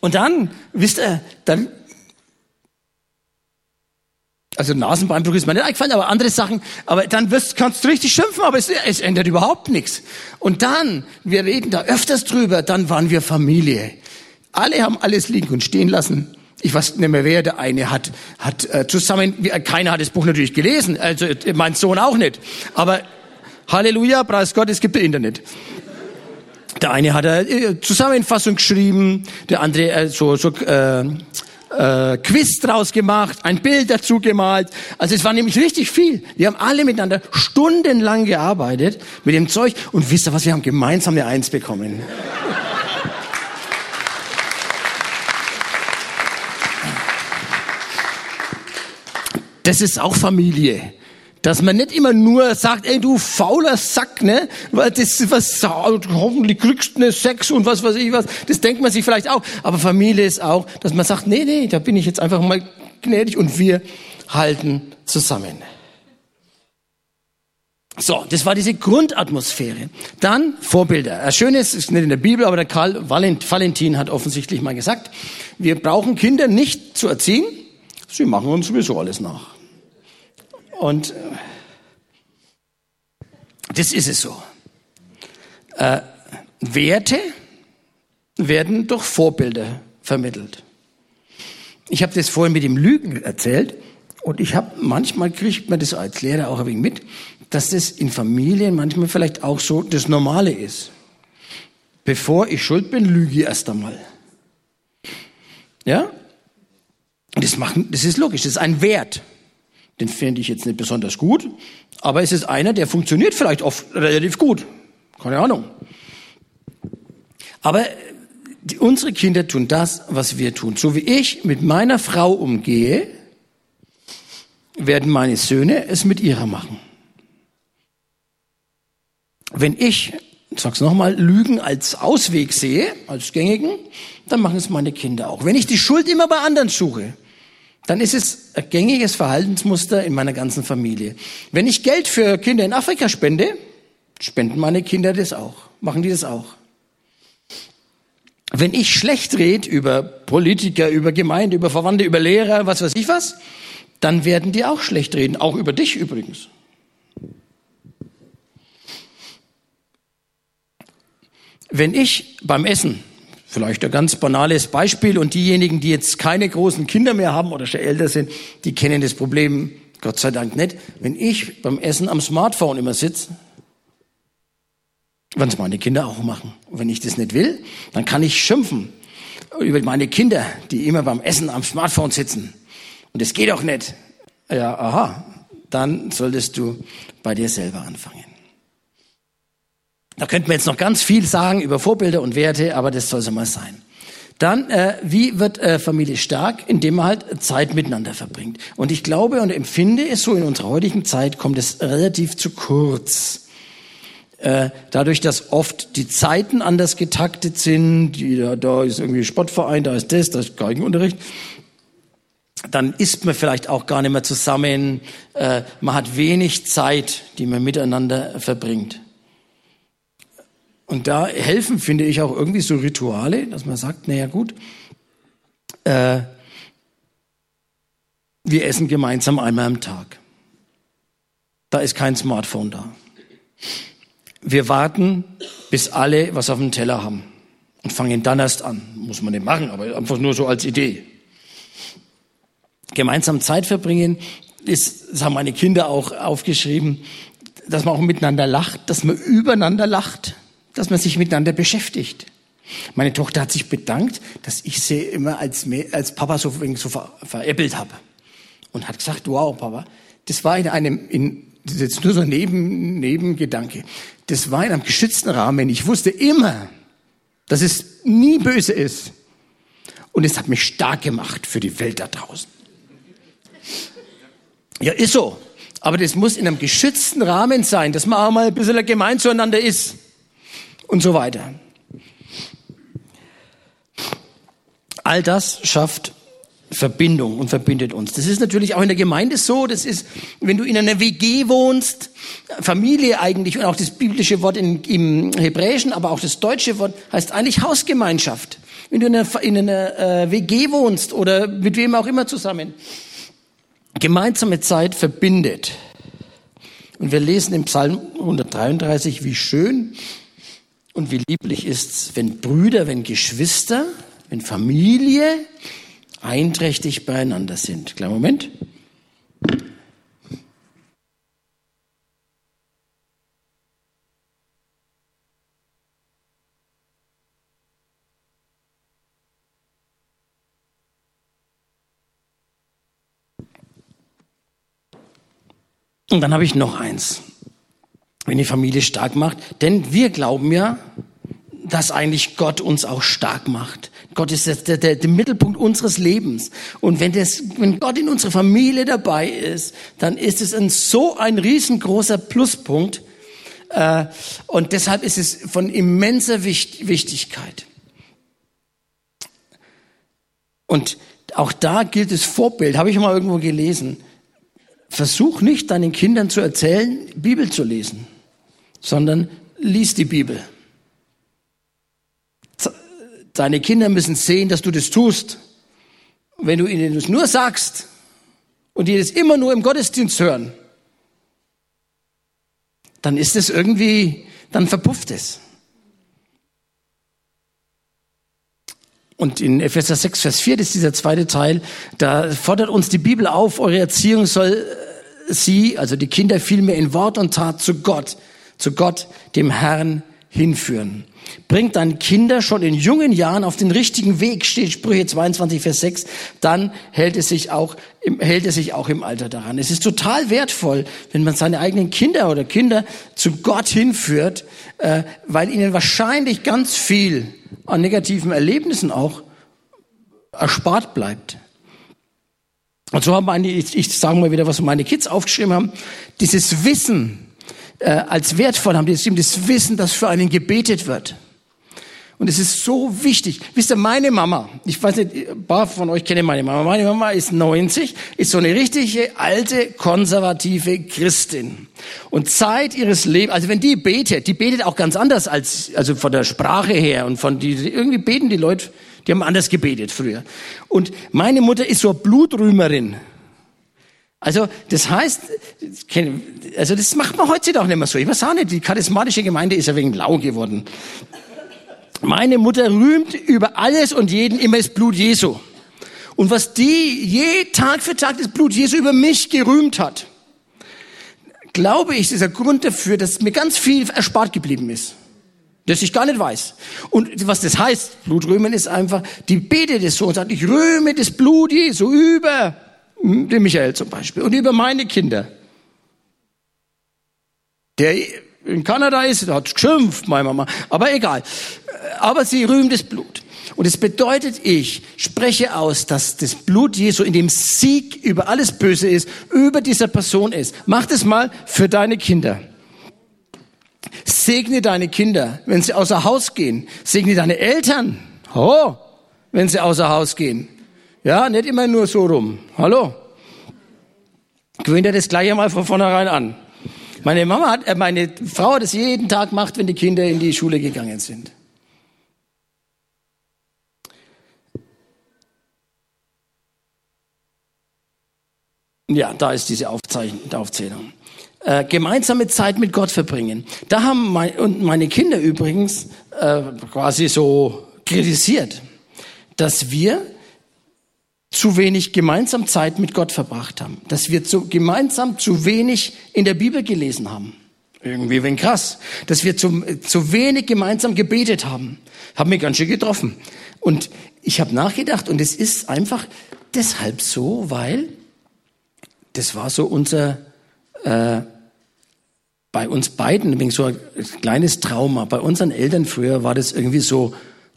Und dann, wisst ihr, dann also Nasenbeinbruch ist mir nicht eingefallen, aber andere Sachen. Aber dann wirst, kannst du richtig schimpfen, aber es, es ändert überhaupt nichts. Und dann, wir reden da öfters drüber, dann waren wir Familie. Alle haben alles liegen und stehen lassen. Ich weiß nicht mehr wer, der eine hat, hat äh, zusammen, keiner hat das Buch natürlich gelesen, also äh, mein Sohn auch nicht. Aber Halleluja, preis Gott, es gibt Internet. Der eine hat eine äh, Zusammenfassung geschrieben, der andere äh, so, so äh, äh, Quiz draus gemacht, ein Bild dazu gemalt. Also es war nämlich richtig viel. Wir haben alle miteinander stundenlang gearbeitet mit dem Zeug und wisst ihr was, wir haben gemeinsam eine Eins bekommen. Das ist auch Familie. Dass man nicht immer nur sagt, ey, du fauler Sack, ne? Weil das was, hoffentlich kriegst du eine Sex und was weiß ich was. Das denkt man sich vielleicht auch. Aber Familie ist auch, dass man sagt, nee, nee, da bin ich jetzt einfach mal gnädig und wir halten zusammen. So, das war diese Grundatmosphäre. Dann Vorbilder. Ein schönes ist nicht in der Bibel, aber der Karl Valentin hat offensichtlich mal gesagt, wir brauchen Kinder nicht zu erziehen, sie machen uns sowieso alles nach. Und äh, das ist es so. Äh, Werte werden durch Vorbilder vermittelt. Ich habe das vorhin mit dem Lügen erzählt und ich habe manchmal kriegt man das als Lehrer auch ein wenig mit, dass das in Familien manchmal vielleicht auch so das Normale ist. Bevor ich schuld bin, lüge ich erst einmal. Ja? Das, machen, das ist logisch, das ist ein Wert. Den fände ich jetzt nicht besonders gut, aber es ist einer, der funktioniert vielleicht oft relativ gut. Keine Ahnung. Aber die, unsere Kinder tun das, was wir tun. So wie ich mit meiner Frau umgehe, werden meine Söhne es mit ihrer machen. Wenn ich, ich sag's nochmal, Lügen als Ausweg sehe, als gängigen, dann machen es meine Kinder auch. Wenn ich die Schuld immer bei anderen suche, dann ist es ein gängiges Verhaltensmuster in meiner ganzen Familie. Wenn ich Geld für Kinder in Afrika spende, spenden meine Kinder das auch, machen die das auch. Wenn ich schlecht rede über Politiker, über Gemeinde, über Verwandte, über Lehrer, was weiß ich was, dann werden die auch schlecht reden, auch über dich übrigens. Wenn ich beim Essen Vielleicht ein ganz banales Beispiel und diejenigen, die jetzt keine großen Kinder mehr haben oder schon älter sind, die kennen das Problem Gott sei Dank nicht. Wenn ich beim Essen am Smartphone immer sitze, werden es meine Kinder auch machen. Und wenn ich das nicht will, dann kann ich schimpfen über meine Kinder, die immer beim Essen am Smartphone sitzen. Und das geht auch nicht. Ja, aha. Dann solltest du bei dir selber anfangen. Da könnten wir jetzt noch ganz viel sagen über Vorbilder und Werte, aber das soll so mal sein. Dann, äh, wie wird äh, Familie stark? Indem man halt Zeit miteinander verbringt. Und ich glaube und empfinde es so, in unserer heutigen Zeit kommt es relativ zu kurz. Äh, dadurch, dass oft die Zeiten anders getaktet sind, die, da, da ist irgendwie Sportverein, da ist das, da ist Geigenunterricht, dann isst man vielleicht auch gar nicht mehr zusammen. Äh, man hat wenig Zeit, die man miteinander verbringt. Und da helfen, finde ich, auch irgendwie so Rituale, dass man sagt, naja gut, äh, wir essen gemeinsam einmal am Tag. Da ist kein Smartphone da. Wir warten, bis alle was auf dem Teller haben und fangen dann erst an. Muss man nicht machen, aber einfach nur so als Idee. Gemeinsam Zeit verbringen, ist, das haben meine Kinder auch aufgeschrieben, dass man auch miteinander lacht, dass man übereinander lacht, dass man sich miteinander beschäftigt. Meine Tochter hat sich bedankt, dass ich sie immer als, als Papa so, so ver, veräppelt habe. Und hat gesagt, wow, Papa, das war in einem, in, das ist jetzt nur so ein Neben, Nebengedanke. Das war in einem geschützten Rahmen. Ich wusste immer, dass es nie böse ist. Und es hat mich stark gemacht für die Welt da draußen. Ja, ist so. Aber das muss in einem geschützten Rahmen sein, dass man auch mal ein bisschen gemein zueinander ist. Und so weiter. All das schafft Verbindung und verbindet uns. Das ist natürlich auch in der Gemeinde so. Das ist, wenn du in einer WG wohnst, Familie eigentlich und auch das biblische Wort in, im Hebräischen, aber auch das deutsche Wort heißt eigentlich Hausgemeinschaft. Wenn du in einer, in einer äh, WG wohnst oder mit wem auch immer zusammen, gemeinsame Zeit verbindet. Und wir lesen im Psalm 133, wie schön und wie lieblich ist's, wenn Brüder, wenn Geschwister, wenn Familie einträchtig beieinander sind. Kleinen Moment. Und dann habe ich noch eins, wenn die Familie stark macht. Denn wir glauben ja, dass eigentlich Gott uns auch stark macht. Gott ist der, der, der Mittelpunkt unseres Lebens. Und wenn, das, wenn Gott in unserer Familie dabei ist, dann ist es ein, so ein riesengroßer Pluspunkt. Äh, und deshalb ist es von immenser Wichtigkeit. Und auch da gilt das Vorbild, habe ich mal irgendwo gelesen. Versuch nicht deinen Kindern zu erzählen, Bibel zu lesen, sondern lies die Bibel. Deine Kinder müssen sehen, dass du das tust. wenn du ihnen das nur sagst und die das immer nur im Gottesdienst hören, dann ist es irgendwie, dann verpufft es. Und in Epheser 6, Vers 4, das ist dieser zweite Teil, da fordert uns die Bibel auf, eure Erziehung soll äh, sie, also die Kinder vielmehr in Wort und Tat zu Gott, zu Gott, dem Herrn hinführen. Bringt deine Kinder schon in jungen Jahren auf den richtigen Weg, steht Sprüche 22, Vers 6, dann hält es sich auch, hält es sich auch im Alter daran. Es ist total wertvoll, wenn man seine eigenen Kinder oder Kinder zu Gott hinführt, äh, weil ihnen wahrscheinlich ganz viel an negativen Erlebnissen auch erspart bleibt. Und so haben meine, ich, ich sage mal wieder, was meine Kids aufgeschrieben haben, dieses Wissen, äh, als wertvoll haben, das, das Wissen, dass für einen gebetet wird. Und es ist so wichtig. Wisst ihr, meine Mama, ich weiß nicht, ein paar von euch kennen meine Mama. Meine Mama ist 90, ist so eine richtige alte, konservative Christin. Und Zeit ihres Lebens, also wenn die betet, die betet auch ganz anders als, also von der Sprache her und von die, irgendwie beten die Leute, die haben anders gebetet früher. Und meine Mutter ist so Blutrühmerin. Also das heißt, also das macht man heutzutage nicht mehr so. Ich weiß auch nicht, die charismatische Gemeinde ist ja wegen lau geworden. Meine Mutter rühmt über alles und jeden immer das Blut Jesu. Und was die je Tag für Tag das Blut Jesu über mich gerühmt hat, glaube ich, ist der Grund dafür, dass mir ganz viel erspart geblieben ist. Das ich gar nicht weiß. Und was das heißt, Blutrühmen ist einfach, die betet es so und sagt, ich rühme das Blut Jesu über den Michael zum Beispiel, und über meine Kinder. Der in Kanada ist, hat geschimpft, meine Mama, aber egal. Aber sie rühmen das Blut. Und es bedeutet, ich spreche aus, dass das Blut Jesu in dem Sieg über alles Böse ist, über dieser Person ist. Mach das mal für deine Kinder. segne deine Kinder, wenn sie außer Haus gehen. Segne deine Eltern. Oh, wenn sie außer Haus gehen. Ja, nicht immer nur so rum. Hallo. Gewöhnt ihr das gleich einmal von vornherein an. Meine Mama hat, äh, meine Frau hat es jeden Tag gemacht, wenn die Kinder in die Schule gegangen sind. Ja, da ist diese Aufzählung. Äh, gemeinsame Zeit mit Gott verbringen. Da haben mein, und meine Kinder übrigens äh, quasi so kritisiert, dass wir zu wenig gemeinsam Zeit mit Gott verbracht haben, dass wir zu, gemeinsam zu wenig in der Bibel gelesen haben. Irgendwie wenn krass, dass wir zu, zu wenig gemeinsam gebetet haben. Haben mich ganz schön getroffen. Und ich habe nachgedacht und es ist einfach deshalb so, weil das war so unser, äh, bei uns beiden, so ein kleines Trauma. Bei unseren Eltern früher war das irgendwie so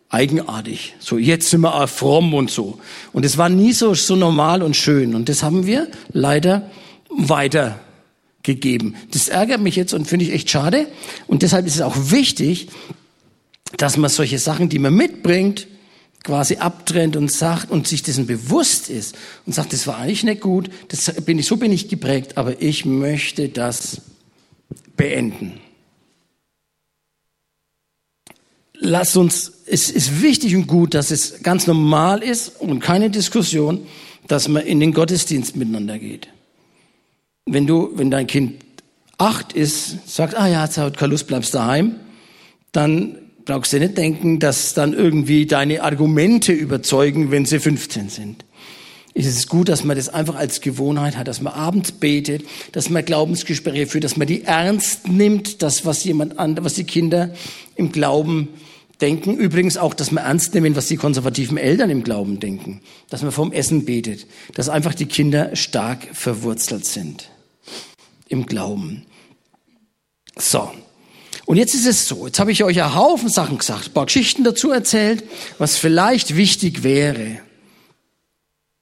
eigenartig. So, jetzt sind wir auch fromm und so. Und es war nie so, so normal und schön. Und das haben wir leider weitergegeben. Das ärgert mich jetzt und finde ich echt schade. Und deshalb ist es auch wichtig, dass man solche Sachen, die man mitbringt, quasi abtrennt und sagt und sich dessen bewusst ist und sagt, das war eigentlich nicht gut, das bin ich, so bin ich geprägt, aber ich möchte das beenden. Lass uns, es ist wichtig und gut, dass es ganz normal ist und keine Diskussion, dass man in den Gottesdienst miteinander geht. Wenn du, wenn dein Kind acht ist, sagt, ah ja, jetzt hat keine Lust, bleibst daheim, dann brauchst du nicht denken, dass dann irgendwie deine Argumente überzeugen, wenn sie 15 sind. Es ist gut, dass man das einfach als Gewohnheit hat, dass man abends betet, dass man Glaubensgespräche führt, dass man die ernst nimmt, das, was jemand anderes, was die Kinder im Glauben denken. Übrigens auch, dass man ernst nimmt, was die konservativen Eltern im Glauben denken. Dass man vom Essen betet. Dass einfach die Kinder stark verwurzelt sind im Glauben. So. Und jetzt ist es so, jetzt habe ich euch einen Haufen Sachen gesagt, ein paar Geschichten dazu erzählt, was vielleicht wichtig wäre.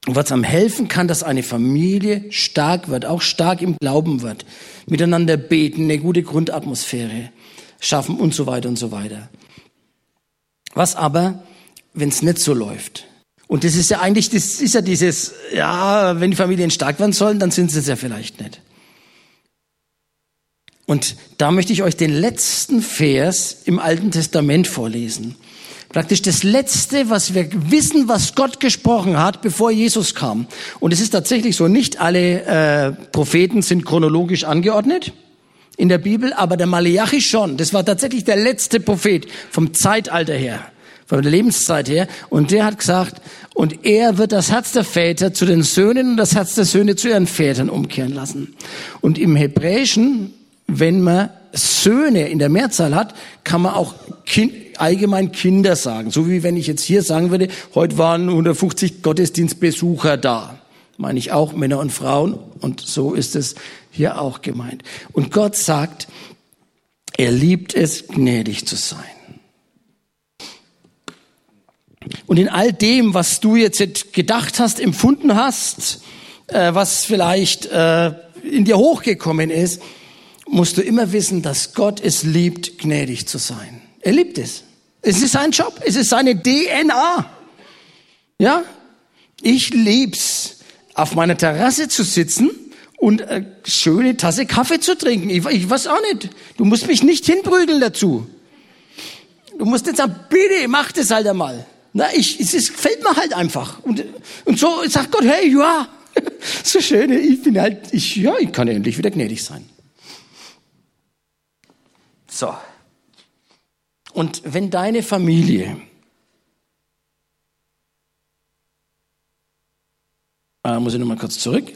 Und was am helfen kann, dass eine Familie stark wird, auch stark im Glauben wird, miteinander beten, eine gute Grundatmosphäre schaffen und so weiter und so weiter. Was aber, wenn es nicht so läuft? Und das ist ja eigentlich, das ist ja dieses, ja, wenn die Familien stark werden sollen, dann sind sie es ja vielleicht nicht. Und da möchte ich euch den letzten Vers im Alten Testament vorlesen. Praktisch das Letzte, was wir wissen, was Gott gesprochen hat, bevor Jesus kam. Und es ist tatsächlich so, nicht alle äh, Propheten sind chronologisch angeordnet in der Bibel, aber der Malachi schon. Das war tatsächlich der letzte Prophet vom Zeitalter her, von der Lebenszeit her. Und der hat gesagt, und er wird das Herz der Väter zu den Söhnen und das Herz der Söhne zu ihren Vätern umkehren lassen. Und im Hebräischen wenn man Söhne in der Mehrzahl hat, kann man auch kind, allgemein Kinder sagen. So wie wenn ich jetzt hier sagen würde, heute waren 150 Gottesdienstbesucher da. Meine ich auch Männer und Frauen. Und so ist es hier auch gemeint. Und Gott sagt, er liebt es, gnädig zu sein. Und in all dem, was du jetzt gedacht hast, empfunden hast, äh, was vielleicht äh, in dir hochgekommen ist, musst du immer wissen, dass Gott es liebt, gnädig zu sein. Er liebt es. Es ist sein Job. Es ist seine DNA. Ja? Ich lieb's, auf meiner Terrasse zu sitzen und eine schöne Tasse Kaffee zu trinken. Ich, ich weiß auch nicht. Du musst mich nicht hinprügeln dazu. Du musst nicht sagen, bitte, mach das halt einmal. Na, ich, es ist, fällt mir halt einfach. Und, und so sagt Gott, hey, ja, so schön, ich bin halt, ich, ja, ich kann endlich wieder gnädig sein. So. Und wenn deine Familie äh, muss ich nochmal kurz zurück,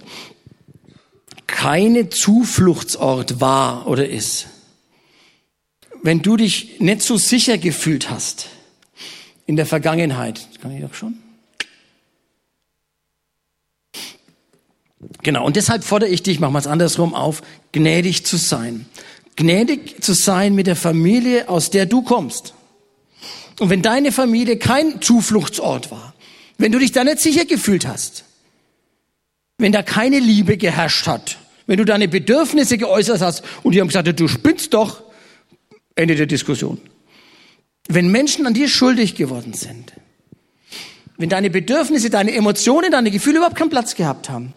keine Zufluchtsort war oder ist, wenn du dich nicht so sicher gefühlt hast in der Vergangenheit, kann ich auch schon? Genau, und deshalb fordere ich dich, mach mal es andersrum auf, gnädig zu sein gnädig zu sein mit der Familie, aus der du kommst. Und wenn deine Familie kein Zufluchtsort war, wenn du dich da nicht sicher gefühlt hast, wenn da keine Liebe geherrscht hat, wenn du deine Bedürfnisse geäußert hast und die haben gesagt, du spinnst doch, Ende der Diskussion. Wenn Menschen an dir schuldig geworden sind, wenn deine Bedürfnisse, deine Emotionen, deine Gefühle überhaupt keinen Platz gehabt haben,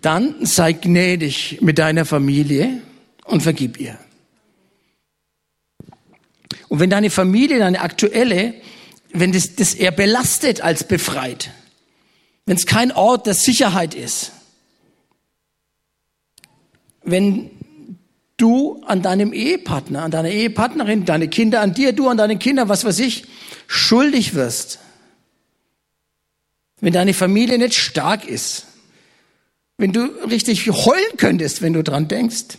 dann sei gnädig mit deiner Familie und vergib ihr. Und wenn deine Familie, deine aktuelle, wenn das, das eher belastet als befreit, wenn es kein Ort der Sicherheit ist, wenn du an deinem Ehepartner, an deiner Ehepartnerin, deine Kinder an dir, du an deinen Kindern, was weiß ich, schuldig wirst, wenn deine Familie nicht stark ist, wenn du richtig heulen könntest, wenn du dran denkst,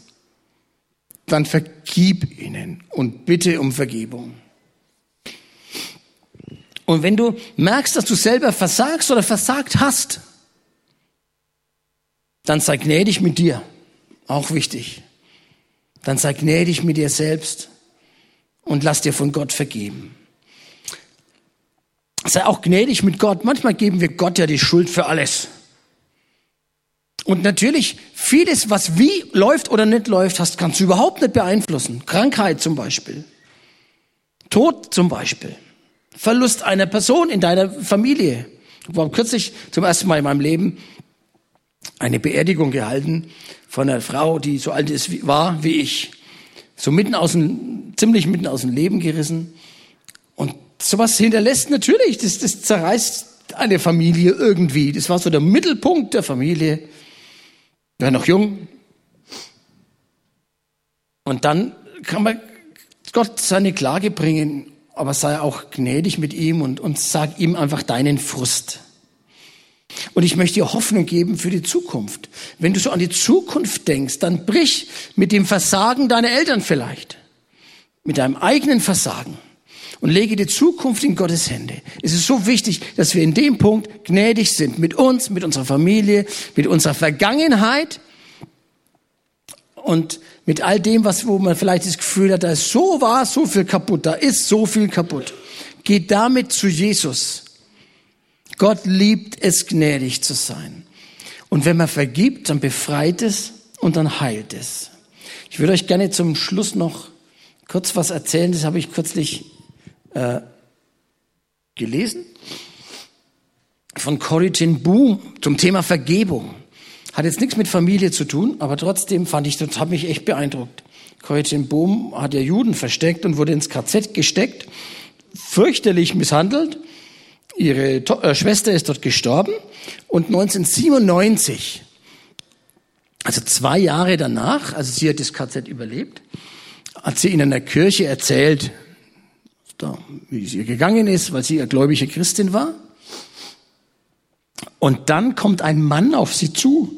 dann vergib ihnen und bitte um Vergebung. Und wenn du merkst, dass du selber versagst oder versagt hast, dann sei gnädig mit dir. Auch wichtig. Dann sei gnädig mit dir selbst und lass dir von Gott vergeben. Sei auch gnädig mit Gott. Manchmal geben wir Gott ja die Schuld für alles. Und natürlich, vieles, was wie läuft oder nicht läuft, hast, kannst du überhaupt nicht beeinflussen. Krankheit zum Beispiel. Tod zum Beispiel. Verlust einer Person in deiner Familie. Ich habe kürzlich zum ersten Mal in meinem Leben eine Beerdigung gehalten von einer Frau, die so alt ist, war wie ich. So mitten aus dem, ziemlich mitten aus dem Leben gerissen. Und sowas hinterlässt natürlich, das, das zerreißt eine Familie irgendwie. Das war so der Mittelpunkt der Familie. Ich war noch jung. Und dann kann man Gott seine Klage bringen, aber sei auch gnädig mit ihm und, und sag ihm einfach deinen Frust. Und ich möchte dir Hoffnung geben für die Zukunft. Wenn du so an die Zukunft denkst, dann brich mit dem Versagen deiner Eltern vielleicht, mit deinem eigenen Versagen und lege die Zukunft in Gottes Hände. Es ist so wichtig, dass wir in dem Punkt gnädig sind mit uns, mit unserer Familie, mit unserer Vergangenheit und mit all dem, was, wo man vielleicht das Gefühl hat, da ist so war so viel kaputt, da ist so viel kaputt. Geht damit zu Jesus. Gott liebt es, gnädig zu sein. Und wenn man vergibt, dann befreit es und dann heilt es. Ich würde euch gerne zum Schluss noch kurz was erzählen. Das habe ich kürzlich äh, gelesen von Corrie Boom zum Thema Vergebung. Hat jetzt nichts mit Familie zu tun, aber trotzdem fand ich, das hat mich echt beeindruckt. Corrie Boom hat ja Juden versteckt und wurde ins KZ gesteckt, fürchterlich misshandelt. Ihre to äh, Schwester ist dort gestorben und 1997, also zwei Jahre danach, also sie hat das KZ überlebt, hat sie in einer Kirche erzählt, da, wie es ihr gegangen ist, weil sie ja gläubige Christin war. Und dann kommt ein Mann auf sie zu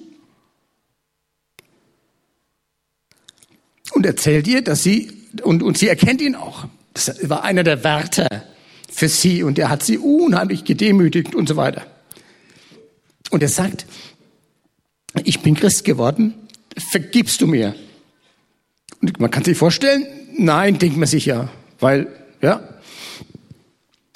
und erzählt ihr, dass sie, und, und sie erkennt ihn auch. Das war einer der Wärter für sie und er hat sie unheimlich gedemütigt und so weiter. Und er sagt, ich bin Christ geworden, vergibst du mir? Und man kann sich vorstellen, nein, denkt man sich ja, weil ja?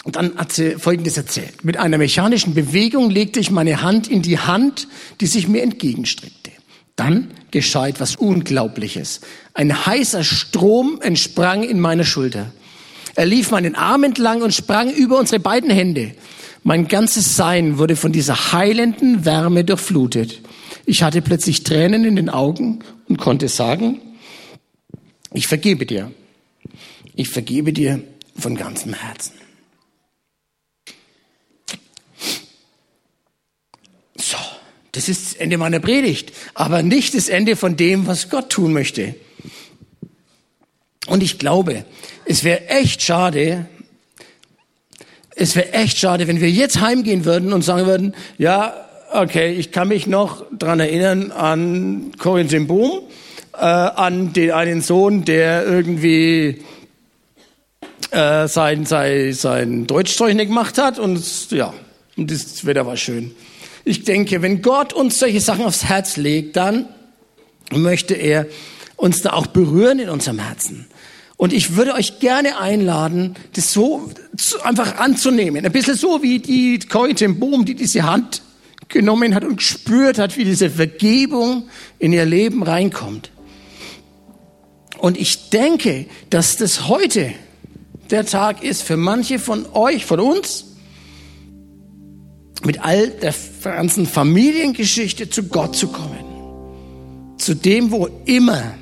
Und dann hat sie Folgendes erzählt. Mit einer mechanischen Bewegung legte ich meine Hand in die Hand, die sich mir entgegenstreckte. Dann geschah etwas Unglaubliches. Ein heißer Strom entsprang in meiner Schulter. Er lief meinen Arm entlang und sprang über unsere beiden Hände. Mein ganzes Sein wurde von dieser heilenden Wärme durchflutet. Ich hatte plötzlich Tränen in den Augen und konnte sagen, ich vergebe dir. Ich vergebe dir von ganzem Herzen. So, das ist das Ende meiner Predigt, aber nicht das Ende von dem, was Gott tun möchte. Und ich glaube, es wäre echt schade, es wäre echt schade, wenn wir jetzt heimgehen würden und sagen würden, ja, okay, ich kann mich noch dran erinnern an Corinne Boom, äh, an den einen Sohn, der irgendwie äh, sein, sein, sein Deutschzeug nicht gemacht hat und ja, und das Wetter war schön. Ich denke, wenn Gott uns solche Sachen aufs Herz legt, dann möchte er uns da auch berühren in unserem Herzen. Und ich würde euch gerne einladen, das so einfach anzunehmen. Ein bisschen so wie die Keute im Boom, die diese Hand genommen hat und gespürt hat, wie diese Vergebung in ihr Leben reinkommt. Und ich denke, dass das heute der Tag ist für manche von euch, von uns, mit all der ganzen Familiengeschichte zu Gott zu kommen. Zu dem, wo immer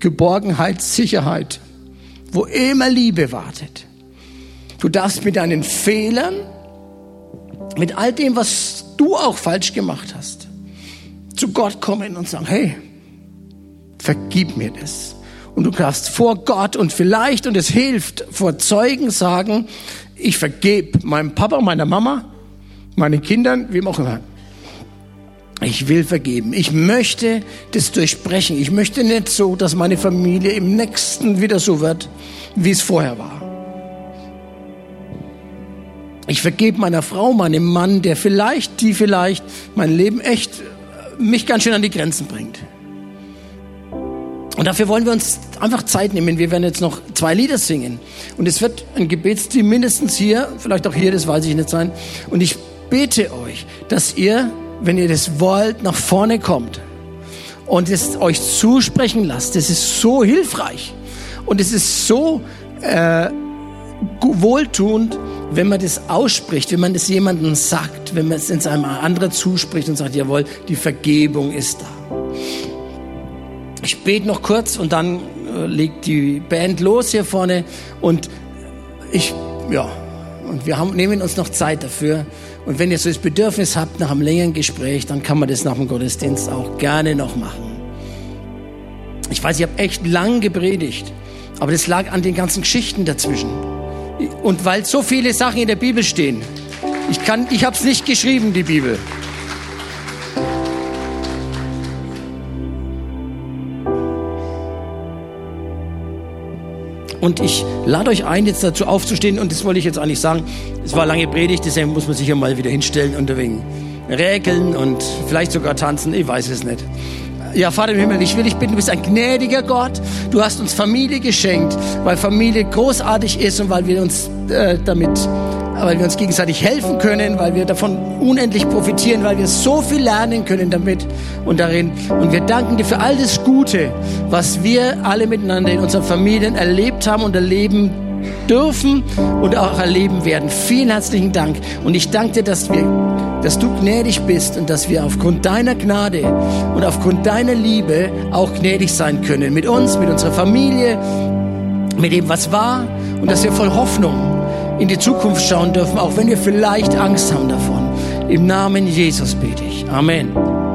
Geborgenheit, Sicherheit, wo immer Liebe wartet. Du darfst mit deinen Fehlern, mit all dem, was du auch falsch gemacht hast, zu Gott kommen und sagen, hey, vergib mir das. Und du darfst vor Gott und vielleicht, und es hilft, vor Zeugen sagen, ich vergebe meinem Papa, meiner Mama, meinen Kindern, wem auch immer. Ich will vergeben. Ich möchte das durchbrechen. Ich möchte nicht so, dass meine Familie im nächsten wieder so wird, wie es vorher war. Ich vergebe meiner Frau, meinem Mann, der vielleicht, die vielleicht mein Leben echt mich ganz schön an die Grenzen bringt. Und dafür wollen wir uns einfach Zeit nehmen. Wir werden jetzt noch zwei Lieder singen. Und es wird ein Gebetsteam mindestens hier, vielleicht auch hier, das weiß ich nicht sein. Und ich bete euch, dass ihr, wenn ihr das wollt, nach vorne kommt und es euch zusprechen lasst. Das ist so hilfreich. Und es ist so äh, wohltuend, wenn man das ausspricht, wenn man das jemandem sagt, wenn man es in einem anderen zuspricht und sagt, jawohl, die Vergebung ist da. Ich bete noch kurz und dann äh, legt die Band los hier vorne und ich, ja, und wir haben, nehmen uns noch Zeit dafür. Und wenn ihr so das Bedürfnis habt nach einem längeren Gespräch, dann kann man das nach dem Gottesdienst auch gerne noch machen. Ich weiß, ich habe echt lang gepredigt, aber das lag an den ganzen Geschichten dazwischen. Und weil so viele Sachen in der Bibel stehen. Ich kann, ich habe es nicht geschrieben, die Bibel. Und ich lade euch ein, jetzt dazu aufzustehen. Und das wollte ich jetzt eigentlich sagen. Es war lange Predigt, deswegen muss man sich ja mal wieder hinstellen und wegen räkeln und vielleicht sogar tanzen. Ich weiß es nicht. Ja, Vater im Himmel, ich will dich bitten, du bist ein gnädiger Gott. Du hast uns Familie geschenkt, weil Familie großartig ist und weil wir uns äh, damit weil wir uns gegenseitig helfen können, weil wir davon unendlich profitieren, weil wir so viel lernen können damit und darin. Und wir danken dir für all das Gute, was wir alle miteinander in unseren Familien erlebt haben und erleben dürfen und auch erleben werden. Vielen herzlichen Dank. Und ich danke dir, dass wir, dass du gnädig bist und dass wir aufgrund deiner Gnade und aufgrund deiner Liebe auch gnädig sein können. Mit uns, mit unserer Familie, mit dem, was war und dass wir voll Hoffnung in die Zukunft schauen dürfen, auch wenn wir vielleicht Angst haben davon. Im Namen Jesus bete ich. Amen.